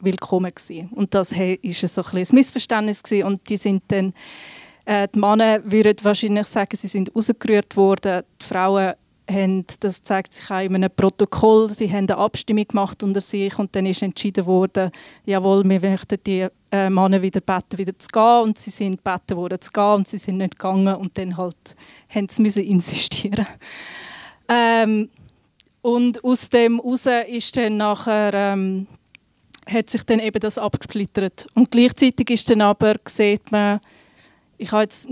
willkommen gewesen. Und das war so ein, ein Missverständnis gewesen. und die sind dann äh, die Männer würden wahrscheinlich sagen, sie sind rausgerührt worden. Die Frauen haben, das zeigt sich auch in einem Protokoll, sie haben eine Abstimmung gemacht unter sich und dann ist entschieden worden, jawohl, wir möchten die äh, Männer wieder beten, wieder zu gehen und sie sind gebeten worden zu gehen und sie sind nicht gegangen und dann halt haben sie müssen insistieren. Ähm, und aus dem heraus ist dann nachher ähm, hat sich dann eben das abgesplittert und gleichzeitig ist dann aber sieht man, ich habe jetzt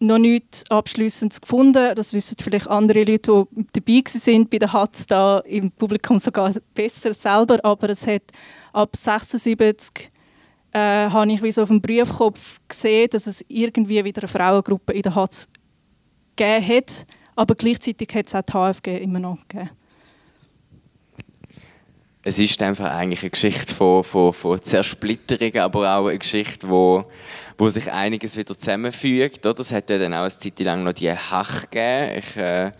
noch nichts Abschließendes gefunden. Das wissen vielleicht andere Leute, die dabei sind bei der HATS da im Publikum sogar besser selber. Aber es hat ab 76 äh, habe ich wie so auf dem Briefkopf gesehen, dass es irgendwie wieder eine Frauengruppe in der HATS gegeben hat. Aber gleichzeitig hat es auch die HFG immer noch gegeben es ist einfach eigentlich eine Geschichte von, von, von Zersplitterung, aber auch eine Geschichte, wo, wo sich einiges wieder zusammenfügt. Oder? Es hat ja dann auch eine Zeit lang noch die Hach gegeben. Ich äh,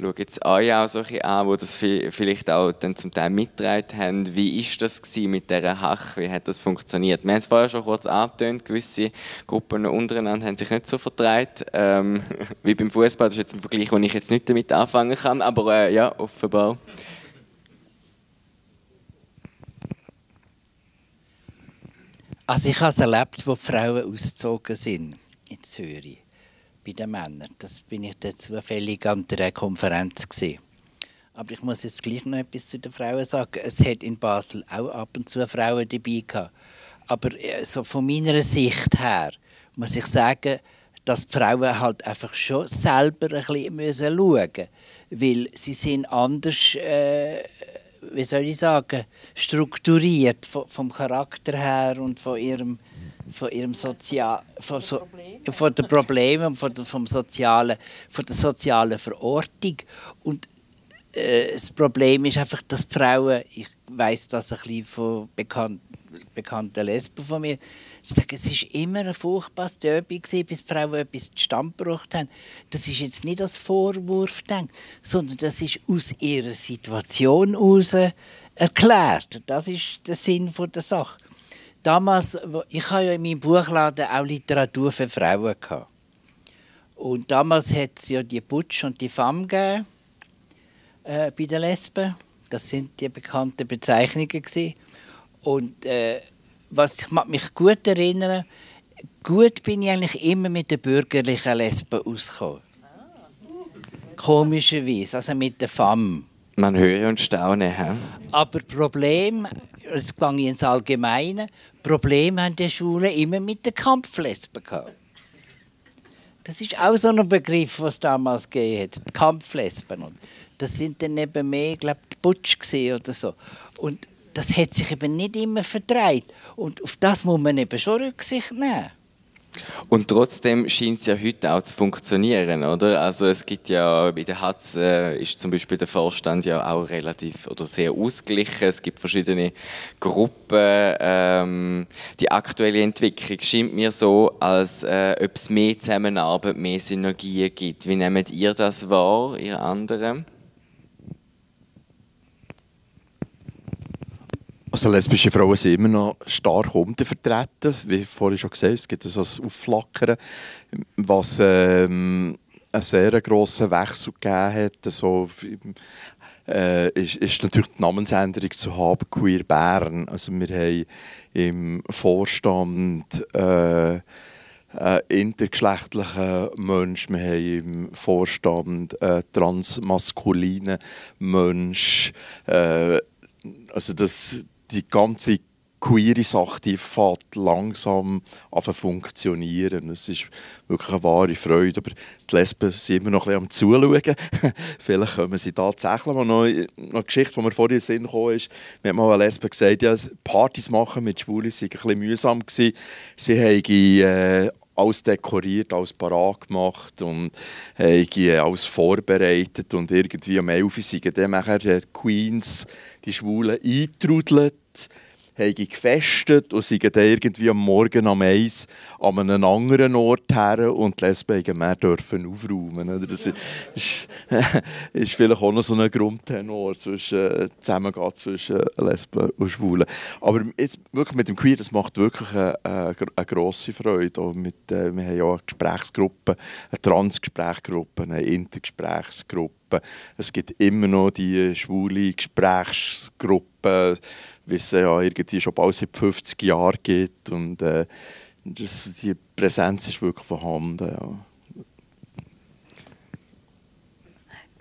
schaue jetzt euch auch so ein an, die das vielleicht auch dann zum Teil mitgetragen haben. Wie ist das mit dieser Hach? Wie hat das funktioniert? Wir haben es vorher schon kurz angetönt, gewisse Gruppen untereinander haben sich nicht so vertragen. Ähm, wie beim Fußball, das ist jetzt ein Vergleich, wo ich jetzt nicht damit anfangen kann, aber äh, ja, offenbar. Also ich habe es erlebt, wo die Frauen ausgezogen sind in Zürich bei den Männern. Das bin ich dann zufällig an der Konferenz gesehen. Aber ich muss jetzt gleich noch etwas zu den Frauen sagen. Es hat in Basel auch ab und zu Frauen dabei gehabt. Aber äh, so von meiner Sicht her muss ich sagen, dass die Frauen halt einfach schon selber ein bisschen schauen müssen. Weil sie sind anders äh, wie soll ich sagen, strukturiert vom Charakter her und von ihrem, von ihrem Sozial, von, so, von den Problemen, von der, sozialen, von der sozialen Verortung. Und äh, das Problem ist einfach, dass Frauen, ich weiß das ein bisschen von bekannt, bekannten Lesben von mir, ich sage, es war immer ein furchtbares Derby, bis die Frauen etwas zustande gebracht haben. Das ist jetzt nicht als Vorwurf, denkt, sondern das ist aus ihrer Situation heraus erklärt. Das ist der Sinn der Sache. Damals, ich hatte ja in meinem Buchladen auch Literatur für Frauen. Gehabt. Und damals hat es ja die Butch und die Femme gegeben, äh, bei den Lesben. Das sind die bekannten Bezeichnungen. Gewesen. Und äh, was ich mich gut erinnere, gut bin ich eigentlich immer mit den bürgerlichen Lesben ausgekommen. Komischerweise, also mit der Femme. Man höre und staune. He? Aber Problem, jetzt gehe ich ins Allgemeine, Problem haben die Schulen immer mit den Kampflesben gehabt. Das ist auch so ein Begriff, was damals gegeben hat, die Kampflesben. das sind dann eben mehr, glaube ich, Butch oder so. Und das hat sich eben nicht immer verdreht. Und auf das muss man eben schon Rücksicht nehmen. Und trotzdem scheint es ja heute auch zu funktionieren, oder? Also es gibt ja, bei der HATZ äh, ist zum Beispiel der Vorstand ja auch relativ oder sehr ausgeglichen. Es gibt verschiedene Gruppen. Ähm, die aktuelle Entwicklung scheint mir so, als äh, ob es mehr Zusammenarbeit, mehr Synergien gibt. Wie nehmt ihr das wahr, ihr anderen? Also lesbische Frauen sind immer noch stark untervertreten, wie vorhin schon gesagt, es gibt ein Aufflackern, was ähm, einen sehr grossen Wechsel gegeben hat. Also, äh, ist, ist natürlich die Namensänderung zu haben, Queer Bern. Also wir haben im Vorstand äh, äh, intergeschlechtlichen Mensch, wir haben im Vorstand einen transmaskulinen Mensch. Äh, also das, die ganze queere Sache die fährt langsam an zu funktionieren. Es ist wirklich eine wahre Freude. Aber die Lesben sind immer noch ein bisschen am Zuschauen. Vielleicht kommen sie tatsächlich mal noch, eine Geschichte, die mir vorhin in den Sinn kam, ist, mir hat mal eine Lesbe gesagt, ja, Partys machen mit Schwulen sei ein bisschen mühsam gewesen. Sie haben äh, alles dekoriert, alles parat gemacht und äh, alles vorbereitet und irgendwie am 11 Uhr sind dann nachher die Queens, die Schwulen, eingetrudelt haben gefestet und sind dann irgendwie am Morgen am Eis an einem anderen Ort her und die Lesben mehr dürfen aufräumen. Das ist, ist, vielleicht auch noch so ein Grundtenor zwischen Zusammengehen zwischen Lesben und Schwulen. Aber jetzt wirklich mit dem Queer, das macht wirklich eine, eine, eine grosse Freude. Auch mit, äh, wir haben ja eine Gesprächsgruppe, eine Transgesprächsgruppe, eine Intergesprächsgruppe. Es gibt immer noch die schwule Gesprächsgruppe wie es ja irgendwie schon bald seit 50 Jahren gibt. Und äh, das, die Präsenz ist wirklich vorhanden. Ja.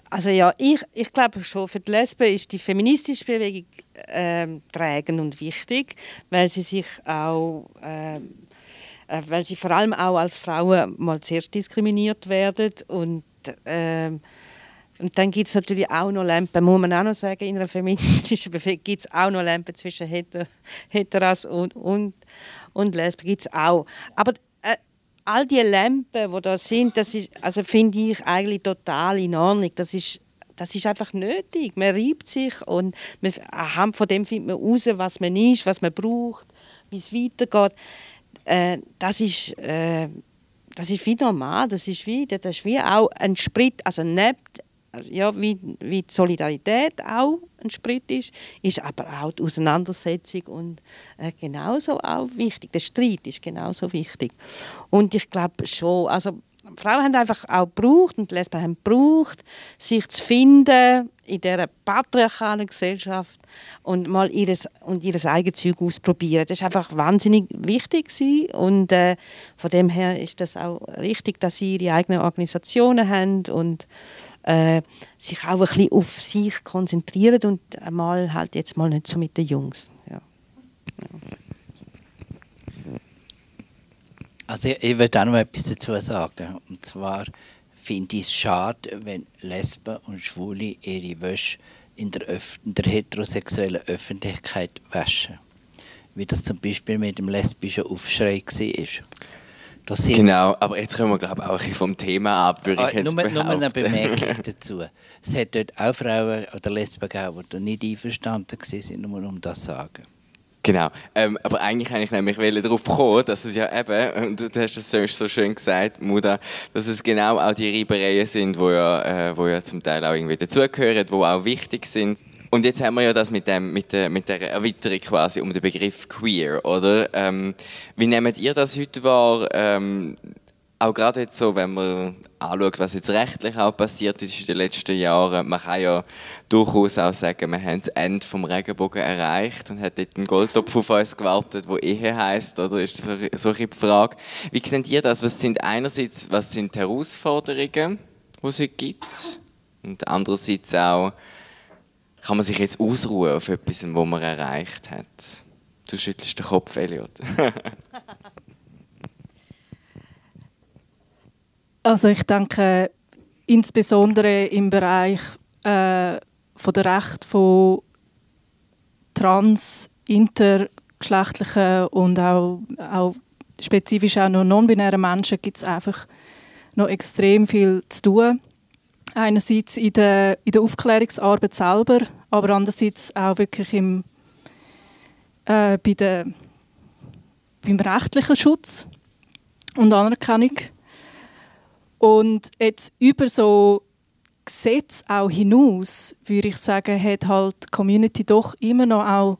Also ja, ich, ich glaube schon, für die Lesben ist die feministische Bewegung äh, trägend und wichtig, weil sie sich auch, ähm, äh, weil sie vor allem auch als Frauen mal zuerst diskriminiert werden und äh, und dann gibt es natürlich auch noch Lampen, muss man auch noch sagen, in einer feministischen Bewegung gibt es auch noch Lampen zwischen Heter, Heteras und, und, und Lesben, gibt es auch. Aber äh, all die Lampen, die da sind, das also finde ich eigentlich total in Ordnung. Das ist, das ist einfach nötig. Man reibt sich und man, anhand von dem findet man heraus, was man ist, was man braucht, wie es weitergeht. Äh, das ist... Äh, das ist wie normal, das ist wie, das ist wie auch ein Sprit, also neben ja, wie, wie die Solidarität auch ein Sprit ist, ist aber auch die Auseinandersetzung und äh, genauso auch wichtig. Der Streit ist genauso wichtig. Und ich glaube schon, also Frauen haben einfach auch gebraucht und Lesben haben gebraucht, sich zu finden in dieser patriarchalen Gesellschaft und mal ihres, und ihres eigenes Zeug ausprobieren. Das ist einfach wahnsinnig wichtig und äh, von dem her ist das auch richtig, dass sie ihre eigenen Organisationen haben und äh, sich auch ein bisschen auf sich konzentrieren und einmal halt jetzt mal nicht so mit den Jungs. Ja. Ja. Also ich, ich will auch noch etwas dazu sagen. Und zwar finde ich es schade, wenn Lesben und Schwule ihre Wäsche in der, Öf in der heterosexuellen Öffentlichkeit waschen. Wie das zum Beispiel mit dem lesbischen Aufschrei war. Genau, aber jetzt kommen wir glaube ich auch vom Thema ab, würde ah, ich jetzt nur, nur eine Bemerkung dazu. Es hat dort auch Frauen oder Lesben gegeben, die nicht einverstanden waren, nur um das zu sagen. Genau, ähm, aber eigentlich kann ich nämlich darauf kommen, dass es ja eben, und du hast das so schön gesagt, Muda, dass es genau auch die Reibereien sind, die ja, äh, wo ja zum Teil auch irgendwie dazugehören, die auch wichtig sind und jetzt haben wir ja das mit, dem, mit, der, mit der Erweiterung quasi um den Begriff queer, oder? Ähm, wie nehmt ihr das heute wahr? Ähm, auch gerade jetzt so, wenn man anschaut, was jetzt rechtlich auch passiert ist in den letzten Jahren, man kann ja durchaus auch sagen, wir haben das Ende vom Regenbogen erreicht und hat dort einen Goldtopf auf uns gewartet, wo Ehe heißt, oder ist das so, eine Frage? Wie seht ihr das? Was sind einerseits, was sind die Herausforderungen, die es heute gibt, und andererseits auch kann man sich jetzt ausruhen auf etwas, was man erreicht hat? Du schüttelst den Kopf, Elliot. also ich denke, insbesondere im Bereich äh, von der Recht von trans, intergeschlechtlichen und auch, auch spezifisch auch noch non-binären Menschen gibt es einfach noch extrem viel zu tun. Einerseits in der, in der Aufklärungsarbeit selber, aber andererseits auch wirklich im, äh, bei der, beim rechtlichen Schutz und Anerkennung. Und jetzt über so Gesetze auch hinaus, würde ich sagen, hat halt die Community doch immer noch auch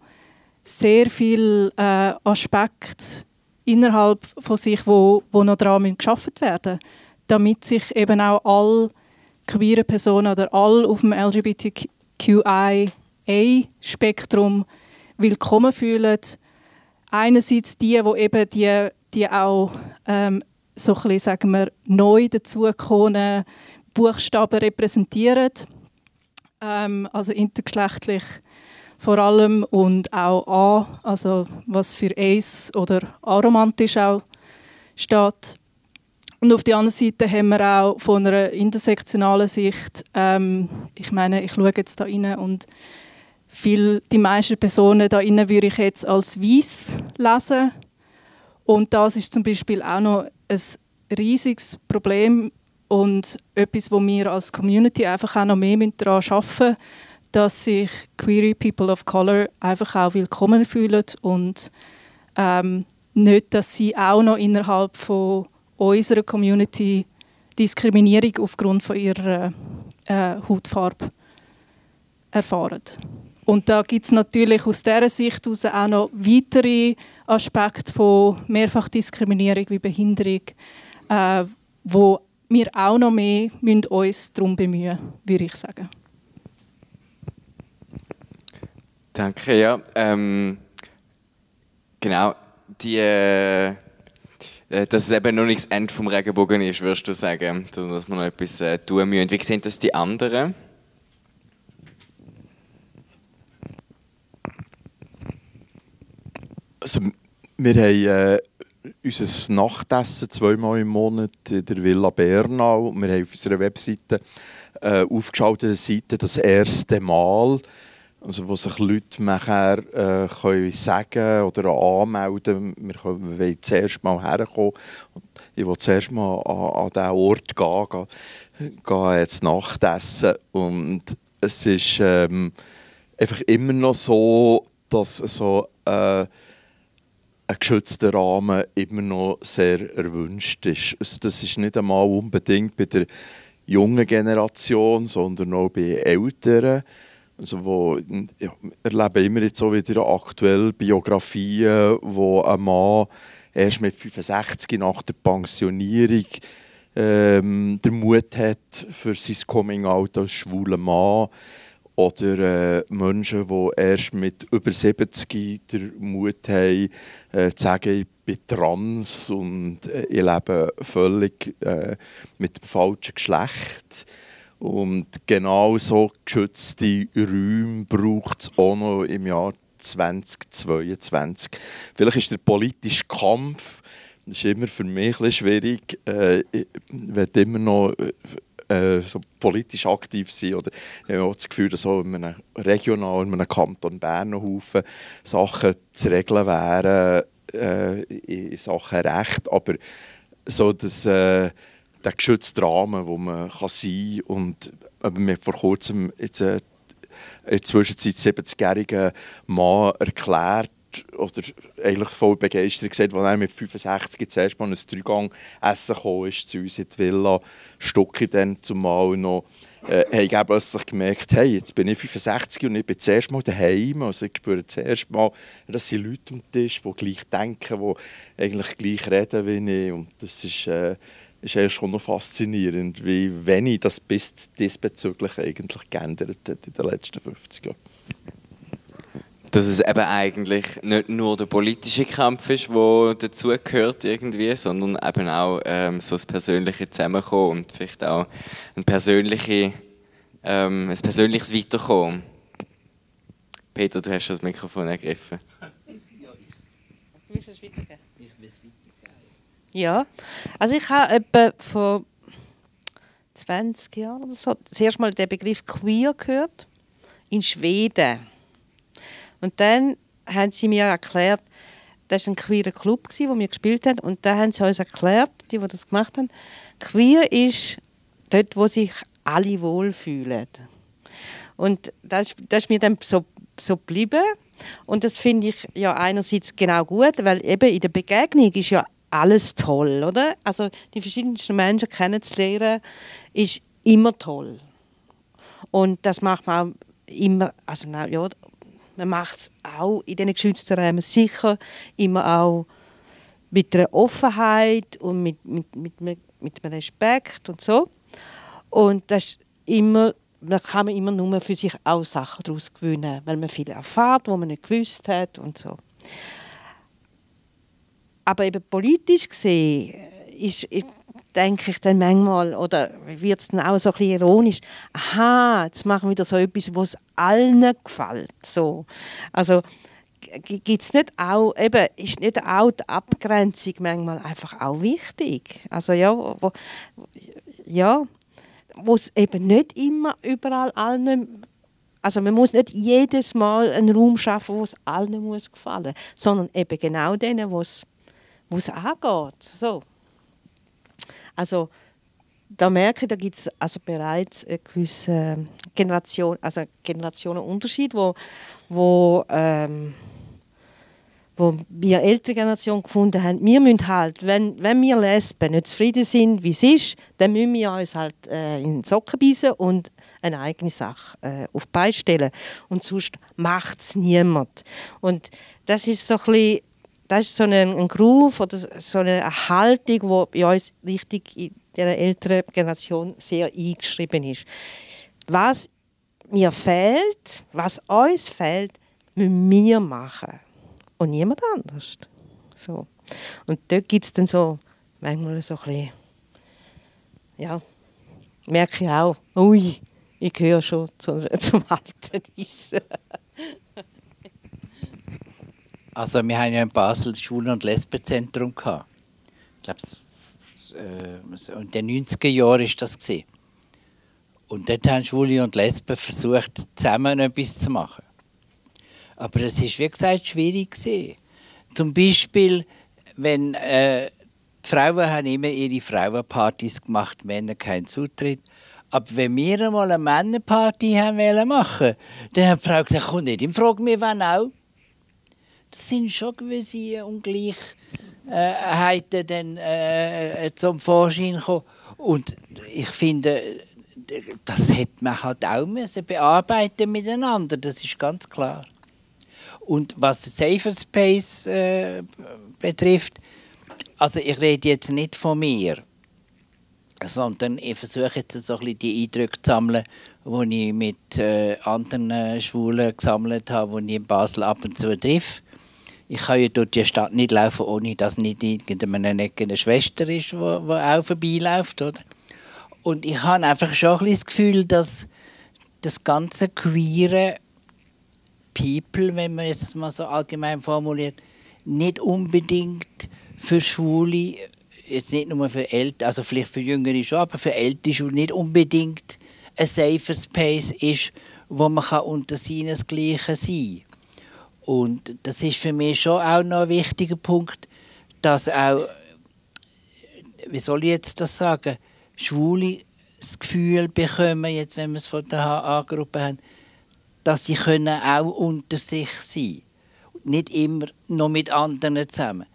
sehr viele äh, Aspekte innerhalb von sich, wo, wo noch daran geschaffen werden damit sich eben auch alle queere Personen oder alle auf dem LGBTQIA-Spektrum willkommen fühlen. Einerseits die, die eben die, die auch ähm, so ein bisschen, sagen wir, neu dazugekommenen Buchstaben repräsentieren. Ähm, also intergeschlechtlich vor allem und auch A, also was für Ace oder aromantisch auch steht. Und auf der anderen Seite haben wir auch von einer intersektionalen Sicht, ähm, ich meine, ich schaue jetzt da rein und viel, die meisten Personen da rein würde ich jetzt als weiß lesen. Und das ist zum Beispiel auch noch ein riesiges Problem und etwas, wo wir als Community einfach auch noch mehr daran arbeiten müssen, dass sich queer People of Color einfach auch willkommen fühlen und ähm, nicht, dass sie auch noch innerhalb von unserer Community Diskriminierung aufgrund von ihrer äh, Hautfarbe erfahren. Und da gibt es natürlich aus dieser Sicht auch noch weitere Aspekte von Mehrfachdiskriminierung wie Behinderung, äh, wo wir auch noch mehr müssen uns darum bemühen würde ich sagen. Danke, ja. Ähm, genau, die, äh, dass es eben noch nicht das Ende vom Regenbogen ist, würdest du sagen, dass wir noch etwas äh, tun müssen. Wie sehen das die anderen? Also, wir haben äh, unser Nachtessen zweimal im Monat in der Villa Bernau. Wir haben auf unserer Webseite äh, aufgeschaltete Seite das erste Mal, also wo sich Leute nachher äh, können sagen oder anmelden wir, können, wollen zuerst mal herkommen. Ich will zuerst mal an, an diesen Ort gehen, gehen, gehen jetzt Nachtessen. Und es ist ähm, einfach immer noch so, dass so äh, ein geschützter Rahmen immer noch sehr erwünscht ist. Also das ist nicht einmal unbedingt bei der jungen Generation, sondern auch bei Älteren. Also wo, ja, erleben immer jetzt so wieder aktuell Biografien, wo ein Mann erst mit 65 nach der Pensionierung ähm, den Mut hat für sein Coming-out als schwuler Mann oder äh, Menschen, die erst mit über 70 den Mut haben, äh, zu sagen, ich bin trans und äh, ich lebe völlig äh, mit dem falschen Geschlecht. Und genau so geschützte Räume braucht es auch noch im Jahr 2022. Vielleicht ist der politische Kampf, das ist immer für mich ein schwierig, äh, ich immer noch äh, so politisch aktiv sein. Oder ich habe auch das Gefühl, dass auch in einem regional, in einem Kanton Bern noch Haufen Sachen zu regeln wären, äh, in Sachen Recht. Aber so dass, äh, der geschützte Rahmen, wo man kann sein kann. Und mir vor kurzem jetzt, äh, in der Zwischenzeit 70-jährigen Mann erklärt, oder eigentlich voll begeistert gesagt, als er mit 65 zuerst mal ein Dreigang essen kam, ist zu uns in die Villa, Stocki dann zumal noch, äh, habe ich plötzlich gemerkt, hey, jetzt bin ich 65 und ich bin zuerst mal daheim, also ich spüre zuerst mal, das sind Leute am Tisch, die gleich denken, die eigentlich gleich reden wie ich. Und das ist... Äh, ist eigentlich schon noch faszinierend, wie wenig das bis diesbezüglich eigentlich geändert hat in den letzten 50 Jahren dass es eben eigentlich nicht nur der politische Kampf ist, der dazugehört irgendwie, sondern eben auch ähm, so das persönliche Zusammenkommen und vielleicht auch ein, persönliche, ähm, ein persönliches Weiterkommen. Peter, du hast das Mikrofon ergriffen. Willst du? Ich will es weitergeben. Ja, also ich habe etwa vor 20 Jahren oder so das erste Mal den Begriff queer gehört in Schweden. Und dann haben sie mir erklärt, das war ein queerer Club, wo wir gespielt haben. Und da haben sie uns erklärt, die, die das gemacht haben, queer ist dort, wo sich alle wohlfühlen. Und das, das ist mir dann so, so geblieben. Und das finde ich ja einerseits genau gut, weil eben in der Begegnung ist ja alles toll, oder? Also die verschiedensten Menschen kennenzulernen, ist immer toll. Und das macht man auch immer, also ja, man macht es auch in diesen geschützten Räumen sicher immer auch mit einer Offenheit und mit, mit, mit, mit einem Respekt und so. Und das ist immer, da kann man immer nur für sich auch Sachen daraus gewinnen, weil man viel erfährt, wo man nicht gewusst hat und so. Aber eben politisch gesehen ist denke ich dann manchmal, oder wird es dann auch so ein bisschen ironisch, aha, jetzt machen wir wieder so etwas, was allen gefällt. So. Also gibt es nicht auch, eben, ist nicht auch die Abgrenzung manchmal einfach auch wichtig? Also ja, wo, ja, wo es eben nicht immer überall allen also man muss nicht jedes Mal einen Raum schaffen, wo es allen muss gefallen, sondern eben genau denen, wo es angeht. So. Also da merke ich, da gibt es also bereits einen gewissen Generation, also Generationenunterschied, wo, wo, ähm, wo wir ältere Generation gefunden haben, wir müssen halt, wenn, wenn wir Lesben nicht zufrieden sind, wie es ist, dann müssen wir uns halt äh, in den Socken beißen und eine eigene Sache äh, auf die Beine stellen. Und sonst macht es niemand. Und das ist so ein bisschen das ist so ein, ein Groove oder so eine Haltung, die bei uns richtig in der älteren Generation sehr eingeschrieben ist. Was mir fehlt, was uns fehlt, müssen wir machen und niemand anders. So. Und dort gibt es dann so manchmal so ein bisschen, ja, merke ich auch, ui, ich gehöre schon zum, zum alten Eisen. Also wir haben ja in Basel das Schwulen- und Lesbenzentrum. Ich glaube, äh, in den 90er Jahren war das. Gewesen. Und dort haben Schwule und Lesben versucht, zusammen etwas zu machen. Aber es war, wie gesagt, schwierig. Gewesen. Zum Beispiel, wenn äh, die Frauen haben immer ihre Frauenpartys gemacht, Männer keinen Zutritt. Aber wenn wir einmal eine Männerparty haben wollen machen, dann hat die Frau gesagt, komm nicht in Frage, wir wollen auch sind schon gewisse Ungleichheiten dann, äh, zum Vorschein gekommen. Und ich finde, das hätte man halt auch müssen bearbeiten miteinander, das ist ganz klar. Und was Safer Space äh, betrifft, also ich rede jetzt nicht von mir, sondern ich versuche jetzt so ein bisschen die Eindrücke zu sammeln, die ich mit äh, anderen Schwulen gesammelt habe, die ich in Basel ab und zu treffe ich kann ja durch die Stadt nicht laufen, ohne dass nicht irgendeine Ecke eine Schwester ist, die auch vorbeiläuft. Oder? Und ich habe einfach schon ein das Gefühl, dass das ganze queere People, wenn man es mal so allgemein formuliert, nicht unbedingt für Schwule, jetzt nicht nur für Ältere, also vielleicht für Jüngere schon, aber für Ältere schon nicht unbedingt ein safer Space ist, wo man unter seinesgleichen sein kann. Und das ist für mich schon auch noch ein wichtiger Punkt, dass auch, wie soll ich jetzt das sagen, Schwule das Gefühl bekommen, jetzt wenn wir es von der HA-Gruppe haben, dass sie können auch unter sich sein Nicht immer noch mit anderen zusammen.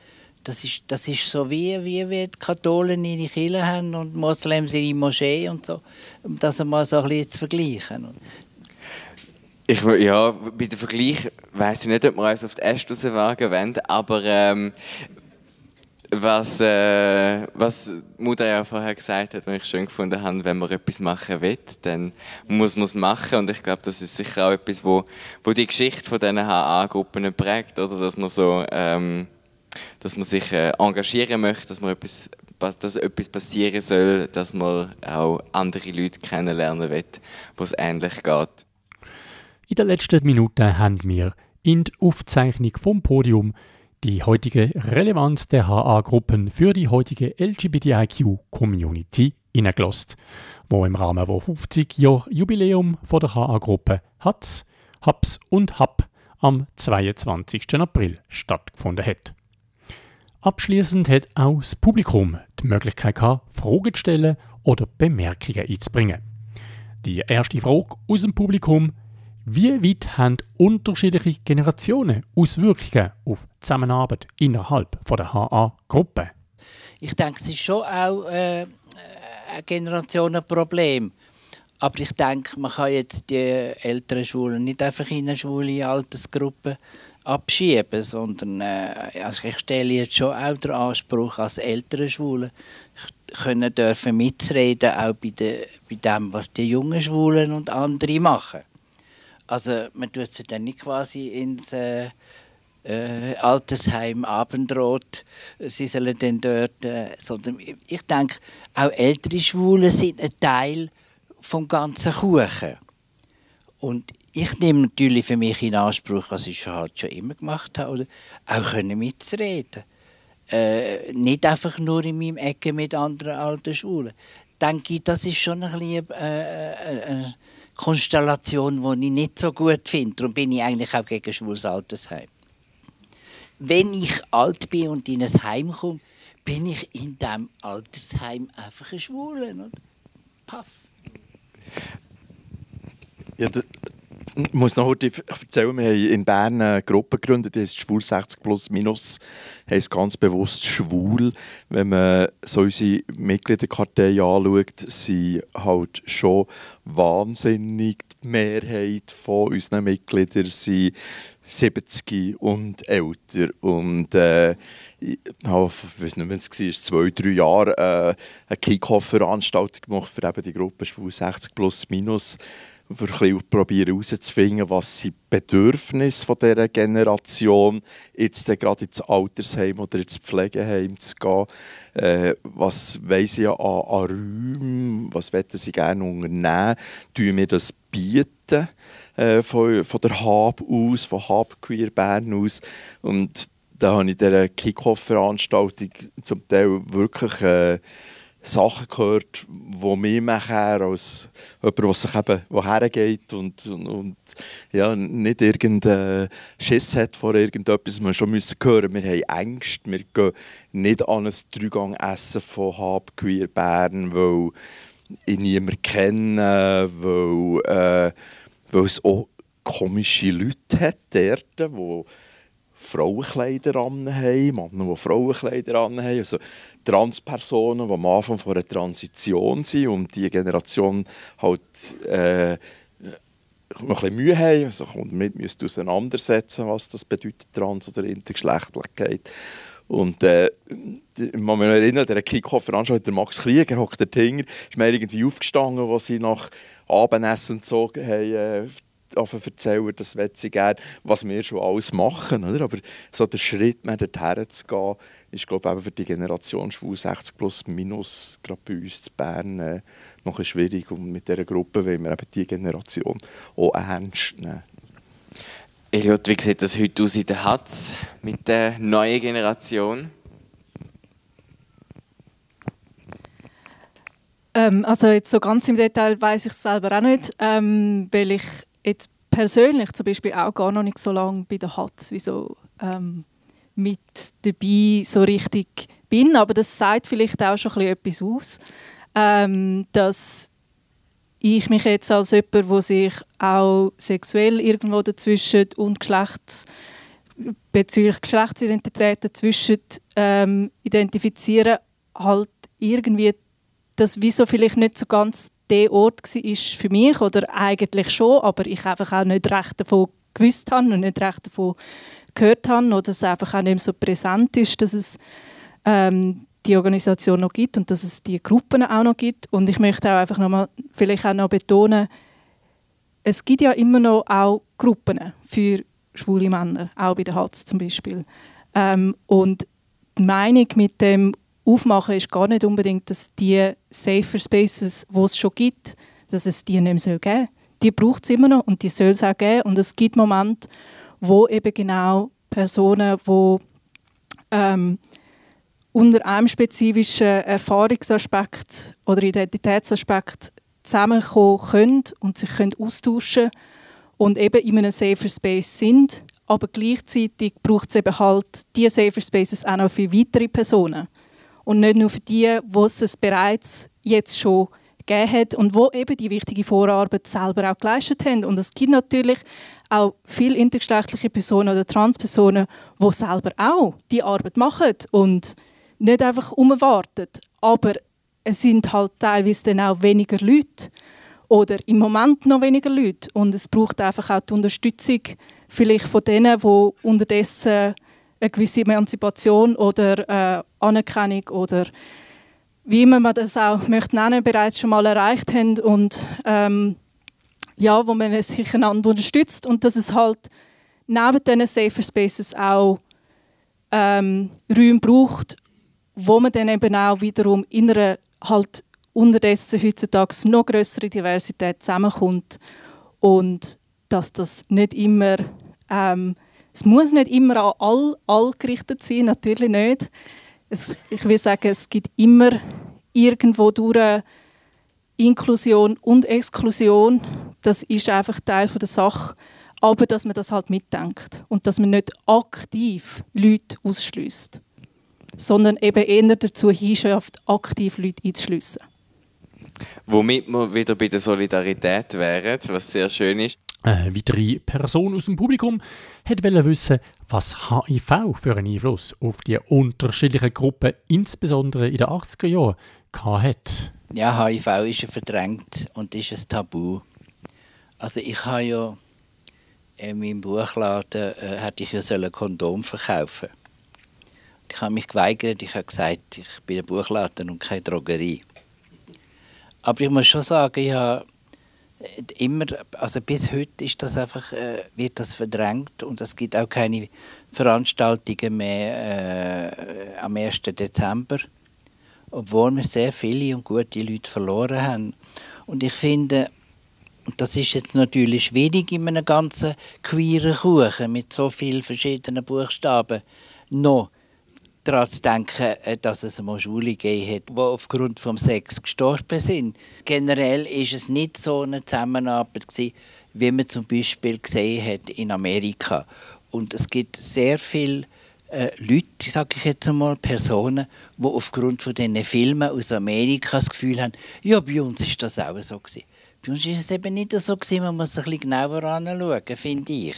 Das ist, das ist so wie, wie, wie die Katholen ihre Kirche haben und Moslems ihre Moschee und so, um das einmal so ein bisschen zu vergleichen. Ich, ja, bei dem Vergleich weiß ich nicht, ob wir uns auf die Äste rauswagen wollen, aber ähm, was, äh, was Mutter ja vorher gesagt hat, was ich schön gefunden habe, wenn man etwas machen will, dann muss man es machen und ich glaube, das ist sicher auch etwas, wo, wo die Geschichte von diesen HA-Gruppen prägt, oder dass man so, ähm, dass man sich äh, engagieren möchte, dass man etwas dass etwas passieren soll, dass man auch andere Leute kennenlernen will, wo es ähnlich geht. In den letzten Minuten haben wir in die Aufzeichnung vom Podium die heutige Relevanz der HA-Gruppen für die heutige LGBTIQ-Community innegelost, wo im Rahmen des 50 Jahre Jubiläum der HA-Gruppe HATS, HAPS und HAP am 22. April stattgefunden hat. Abschließend hat auch das Publikum die Möglichkeit gehabt, Fragen zu stellen oder Bemerkungen einzubringen. Die erste Frage aus dem Publikum wie weit haben unterschiedliche Generationen Auswirkungen auf die Zusammenarbeit innerhalb der HA-Gruppe? Ich denke, es ist schon auch äh, ein Generationenproblem. Aber ich denke, man kann jetzt die älteren Schulen nicht einfach in eine schwule Altersgruppe abschieben, sondern äh, also ich stelle jetzt schon auch den Anspruch als ältere Schwule können dürfen mitzureden, auch bei, de, bei dem, was die jungen Schwulen und andere machen. Also man tut sie dann nicht quasi ins, äh, äh, Altersheim, Abendrot, sie sollen dann dort, äh, sondern ich denke, auch ältere Schwule sind ein Teil vom ganzen Kuchen. Und ich nehme natürlich für mich in Anspruch, was ich halt schon immer gemacht habe, oder auch können mitzureden. Äh, nicht einfach nur in meinem Ecke mit anderen alten Schwulen. Denke ich, das ist schon ein bisschen, äh, äh, eine Konstellation, die ich nicht so gut finde. Darum bin ich eigentlich auch gegen schwules Altersheim. Wenn ich alt bin und in ein Heim komme, bin ich in diesem Altersheim einfach ein Schwulen. Oder? Paff. Ja, ich muss noch heute erzählen, wir haben in Bern eine Gruppe gegründet, die heißt Schwul 60 plus minus, heisst ganz bewusst schwul. Wenn man so unsere Mitgliederkartei anschaut, sind halt schon wahnsinnig die Mehrheit von unseren Mitgliedern sind 70 und älter. Und äh, ich habe, ich weiß nicht mehr, es war zwei, drei Jahre äh, eine Kick-Off-Veranstaltung gemacht für eben die Gruppe Schwul 60 plus minus für probieren herauszufinden, was sind Bedürfnisse von dieser Generation, jetzt gerade ins Altersheim oder ins Pflegeheim zu gehen. Äh, was wollen sie an, an Räumen, was wollen sie gerne unternehmen? Tun wir das bieten äh, von, von der Hab aus, von Hab Queer Bern aus? Und da habe ich dieser Kick-Off-Veranstaltung zum Teil wirklich... Äh, Sachen gehört, die mich nachher als jemand, der sich eben woher geht und, und, und, ja, nicht irgendeinen Schiss hat vor irgendetwas, wir schon müssen hören. Wir haben Ängste, wir gehen nicht an ein Dreigang-Essen von Hab Queer Bern, weil ich niemanden kenne, weil, äh, weil es auch komische Leute hat dort, die Frauenkleider an haben, Männer, die Frauenkleider an. Also Transpersonen, die am Anfang von einer Transition sind und die Generation halt äh, noch ein bisschen Mühe haben, also damit müssen auseinandersetzen, was das bedeutet, Trans- oder Intergeschlechtlichkeit. Und äh, ich mich erinnern, der Kick-Off-Veranstalter Max Krieger hockt da hinten, ist mir irgendwie aufgestanden, als sie nach Abendessen gezogen haben, äh, erzählen, das will sie gerne, was wir schon alles machen. Oder? Aber so der Schritt, mehr dorthin zu gehen, ist glaube ich, für die Generation schwul 60 plus minus, gerade bei uns in Bern, äh, noch schwierig. Und mit dieser Gruppe wollen wir eben die Generation auch ernst nehmen. Eliot, wie sieht das heute aus in der Hatz mit der neuen Generation? Ähm, also jetzt so ganz im Detail weiß ich es selber auch nicht, ähm, weil ich jetzt persönlich zum Beispiel auch gar noch nicht so lange bei der Hatz wie so ähm, mit dabei so richtig bin. Aber das sagt vielleicht auch schon etwas aus, ähm, dass ich mich jetzt als jemand, der sich auch sexuell irgendwo dazwischen und Geschlechts bezüglich Geschlechtsidentität dazwischen ähm, identifizieren, halt irgendwie das wieso vielleicht nicht so ganz der Ort war für mich oder eigentlich schon, aber ich einfach auch nicht recht davon gewusst habe und nicht recht davon gehört habe oder es einfach auch nicht mehr so präsent ist, dass es ähm, die Organisation noch gibt und dass es die Gruppen auch noch gibt. Und ich möchte auch einfach noch mal vielleicht auch noch betonen, es gibt ja immer noch auch Gruppen für schwule Männer, auch bei der HATS zum Beispiel. Ähm, und die Meinung mit dem Aufmachen ist gar nicht unbedingt, dass die Safer Spaces, die es schon gibt, dass es die nicht mehr geben soll. Die braucht es immer noch und die soll es auch geben. Und es gibt Momente, wo eben genau Personen, die ähm, unter einem spezifischen Erfahrungsaspekt oder Identitätsaspekt zusammenkommen können und sich können austauschen und eben in einem Safer Space sind. Aber gleichzeitig braucht es eben halt diese Safer Spaces auch noch für weitere Personen. Und nicht nur für die, die es bereits jetzt schon gegeben hat und wo eben die wichtige Vorarbeit selber auch geleistet haben. Und es gibt natürlich auch viele intergeschlechtliche Personen oder Transpersonen, die selber auch die Arbeit machen und nicht einfach umwarten. Aber es sind halt teilweise dann auch weniger Leute oder im Moment noch weniger Leute. Und es braucht einfach auch die Unterstützung vielleicht von denen, die unterdessen eine gewisse Emanzipation oder äh, Anerkennung oder wie immer man das auch möchte nennen, bereits schon mal erreicht haben und ähm, ja, wo man sich einander unterstützt und dass es halt neben diesen Safer Spaces auch ähm, Räume braucht, wo man dann eben auch wiederum in einer halt unterdessen heutzutage noch größere Diversität zusammenkommt und dass das nicht immer ähm, es muss nicht immer an all, all gerichtet sein, natürlich nicht. Es, ich will sagen, es gibt immer irgendwo durch Inklusion und Exklusion. Das ist einfach Teil der Sache. Aber dass man das halt mitdenkt und dass man nicht aktiv Leute ausschließt, sondern eben eher dazu hinschafft, aktiv Leute einzuschliessen. Womit wir wieder bei der Solidarität wären, was sehr schön ist. Eine weitere Person aus dem Publikum wollte wissen, was HIV für einen Einfluss auf die unterschiedlichen Gruppen, insbesondere in den 80er Jahren, hat. Ja, HIV ist verdrängt und ist ein Tabu. Also ich habe ja in meinem Buchladen äh, hätte ich ja ein Kondom verkaufen Ich habe mich geweigert, ich habe gesagt, ich bin ein Buchladen und keine Drogerie. Aber ich muss schon sagen, ich habe immer, also bis heute ist das einfach, äh, wird das verdrängt und es gibt auch keine Veranstaltungen mehr äh, am 1. Dezember, obwohl wir sehr viele und gute Leute verloren haben. Und ich finde, das ist jetzt natürlich schwierig in einem ganzen queeren Kuchen mit so vielen verschiedenen Buchstaben noch daran zu denken, äh, dass es mal Schwule gegeben hat, die aufgrund des Sex gestorben sind. Generell ist es nicht so eine Zusammenarbeit gewesen, wie man zum Beispiel gesehen hat in Amerika. Und es gibt sehr viele äh, Leute, sage ich jetzt einmal, Personen, die aufgrund von diesen Filmen aus Amerika das Gefühl haben, ja, bei uns ist das auch so gewesen. Bei uns ist es eben nicht so gewesen, man muss ein bisschen genauer anschauen, finde ich.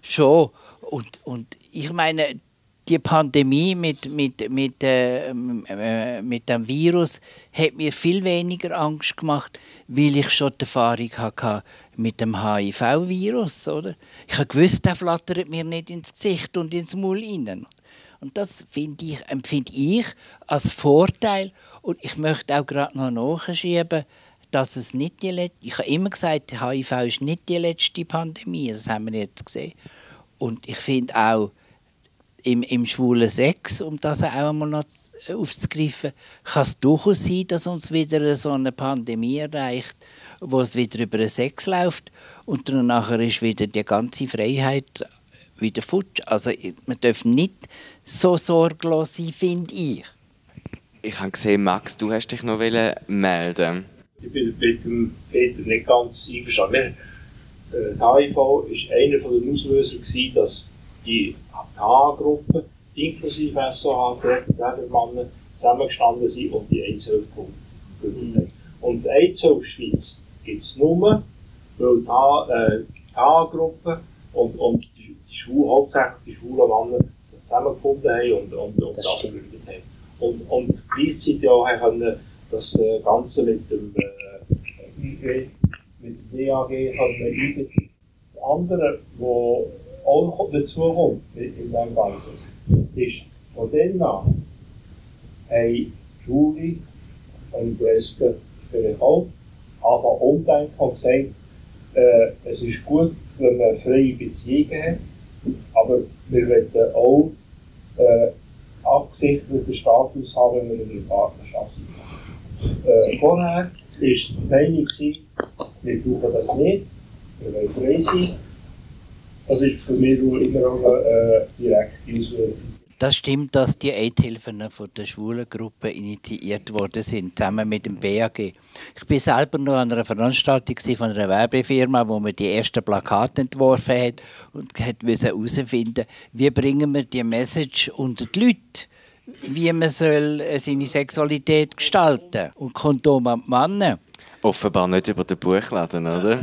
Schon. Und, und ich meine, die Pandemie mit, mit, mit, äh, äh, mit dem Virus hat mir viel weniger Angst gemacht, weil ich schon die Erfahrung hatte mit dem HIV-Virus. Ich habe gewusst, der flattert mir nicht ins Gesicht und ins Maul rein. Und das ich, empfinde ich als Vorteil. Und ich möchte auch gerade noch nachschieben, dass es nicht die letzte, ich habe immer gesagt, HIV ist nicht die letzte Pandemie, das haben wir jetzt gesehen. Und ich finde auch, im, im schwulen Sex, um das auch einmal noch aufzugreifen, kann es durchaus sein, dass uns wieder so eine Pandemie erreicht, wo es wieder über den Sex läuft und dann nachher ist wieder die ganze Freiheit wieder futsch. Also man darf nicht so sorglos sein, finde ich. Ich habe gesehen, Max, du hast dich noch melden. Ich bin mit dem Peter nicht ganz einverstanden. Äh, HIV war einer der Auslöser, dass die H-Gruppe inklusive SOH-Trägermannen zusammengestanden sind und die AIDS-Hilfe gegründet haben. Und die AIDS-Hilfe Schweiz gibt es nur, weil die H-Gruppe und, und die, die Schwulen, hauptsächlich die schwulen Männer sich zusammengefunden haben und, und, und das, das gegründet haben. Und, und gleichzeitig auch können das äh, Ganze mit dem äh, mit dem DAG einbeziehen. Das andere, wo dazu kommt in dem Ganzen, ist von dann an haben Schule und Lesben vielleicht auch anfangen umdenken und gesagt, äh, es ist gut, wenn man freie Beziehungen hat, aber wir wollen auch äh, abgesicherten Status haben, wenn wir in einer Partnerschaft sind. Äh, vorher war die Meinung, wir brauchen das nicht, wir wollen frei sein, das ist für mich immer auch eine äh, direkte Auswirkung. Das stimmt, dass die Aidhilfen von der Schwulengruppe initiiert worden sind, zusammen mit dem BAG. Ich war selber noch an einer Veranstaltung von einer Werbefirma, wo man die ersten Plakate entworfen hat und herausfinden wie bringen wir die Message unter die Leute wie man soll äh, seine Sexualität gestalten und Kondom an die Männer. Offenbar nicht über den Buchladen, oder?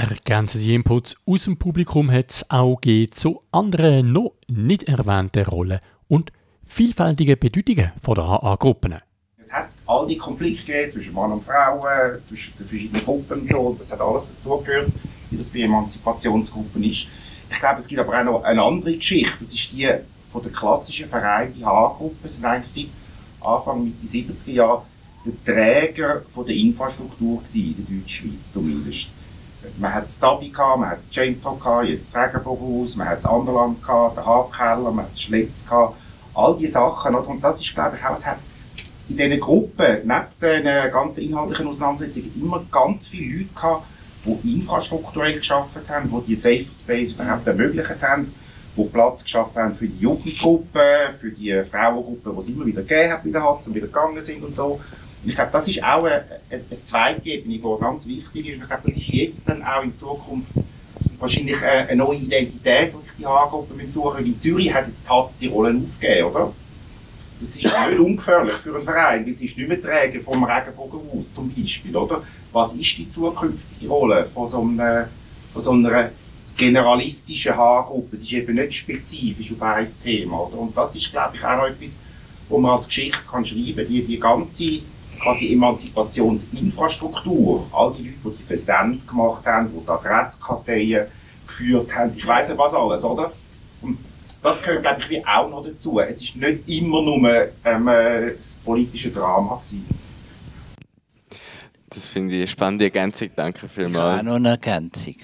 Ergänzende Inputs aus dem Publikum hat es auch zu anderen noch nicht erwähnten Rollen und vielfältigen Bedeutungen der AA-Gruppen. Es hat all die Konflikte gegeben zwischen Mann und Frauen, zwischen den verschiedenen Gruppen und so. Das hat alles dazugehört, wie das bei Emanzipationsgruppen ist. Ich glaube, es gibt aber auch noch eine andere Geschichte. Das ist die von der klassischen Verein, die AA-Gruppen. Sind eigentlich seit Anfang Mitte 70er Jahre der Träger von der Infrastruktur in der Deutschschweiz zumindest. Man hat das Zabi gehabt, man hat das Cento gehabt, jetzt das Regenbogenhaus, man hat das Anderland gehabt, den Haarkeller, man hat das Schletz gehabt. All diese Sachen, oder? Und das ist, glaube ich, auch, es hat in diesen Gruppen, neben den ganzen inhaltlichen Auseinandersetzungen, immer ganz viele Leute gehabt, die infrastrukturell geschafft haben, die die Safe Space überhaupt ermöglicht haben, die Platz geschaffen haben für die Jugendgruppen, für die Frauengruppen, die es immer wieder gegeben hat bei der und wieder gegangen sind und so. Ich glaube, das ist auch eine, eine zweite Ebene, die ganz wichtig ist. Und ich glaube, das ist jetzt dann auch in Zukunft wahrscheinlich eine neue Identität, die sich die H-Gruppen suchen. In Zürich hat jetzt die HATS die Rollen aufgegeben, oder? Das ist nicht ungefährlich für einen Verein, weil sie ist nicht mehr Träger vom Regenbogenhaus zum Beispiel, oder? Was ist die zukünftige Rolle von so, einem, von so einer generalistischen H-Gruppe? Es ist eben nicht spezifisch auf ein Thema, oder? Und das ist, glaube ich, auch noch etwas, wo man als Geschichte kann schreiben kann. Die, die ganze quasi Emanzipationsinfrastruktur, all die Leute, die die Versend gemacht haben, die die Adresskarteien geführt haben, ich weiß nicht was alles, oder? Und das gehört, glaube ich, wie auch noch dazu. Es ist nicht immer nur ähm, äh, das politische Drama gewesen. Das finde ich eine spannende Ergänzung. Danke vielmals. Ich habe auch noch eine Ergänzung.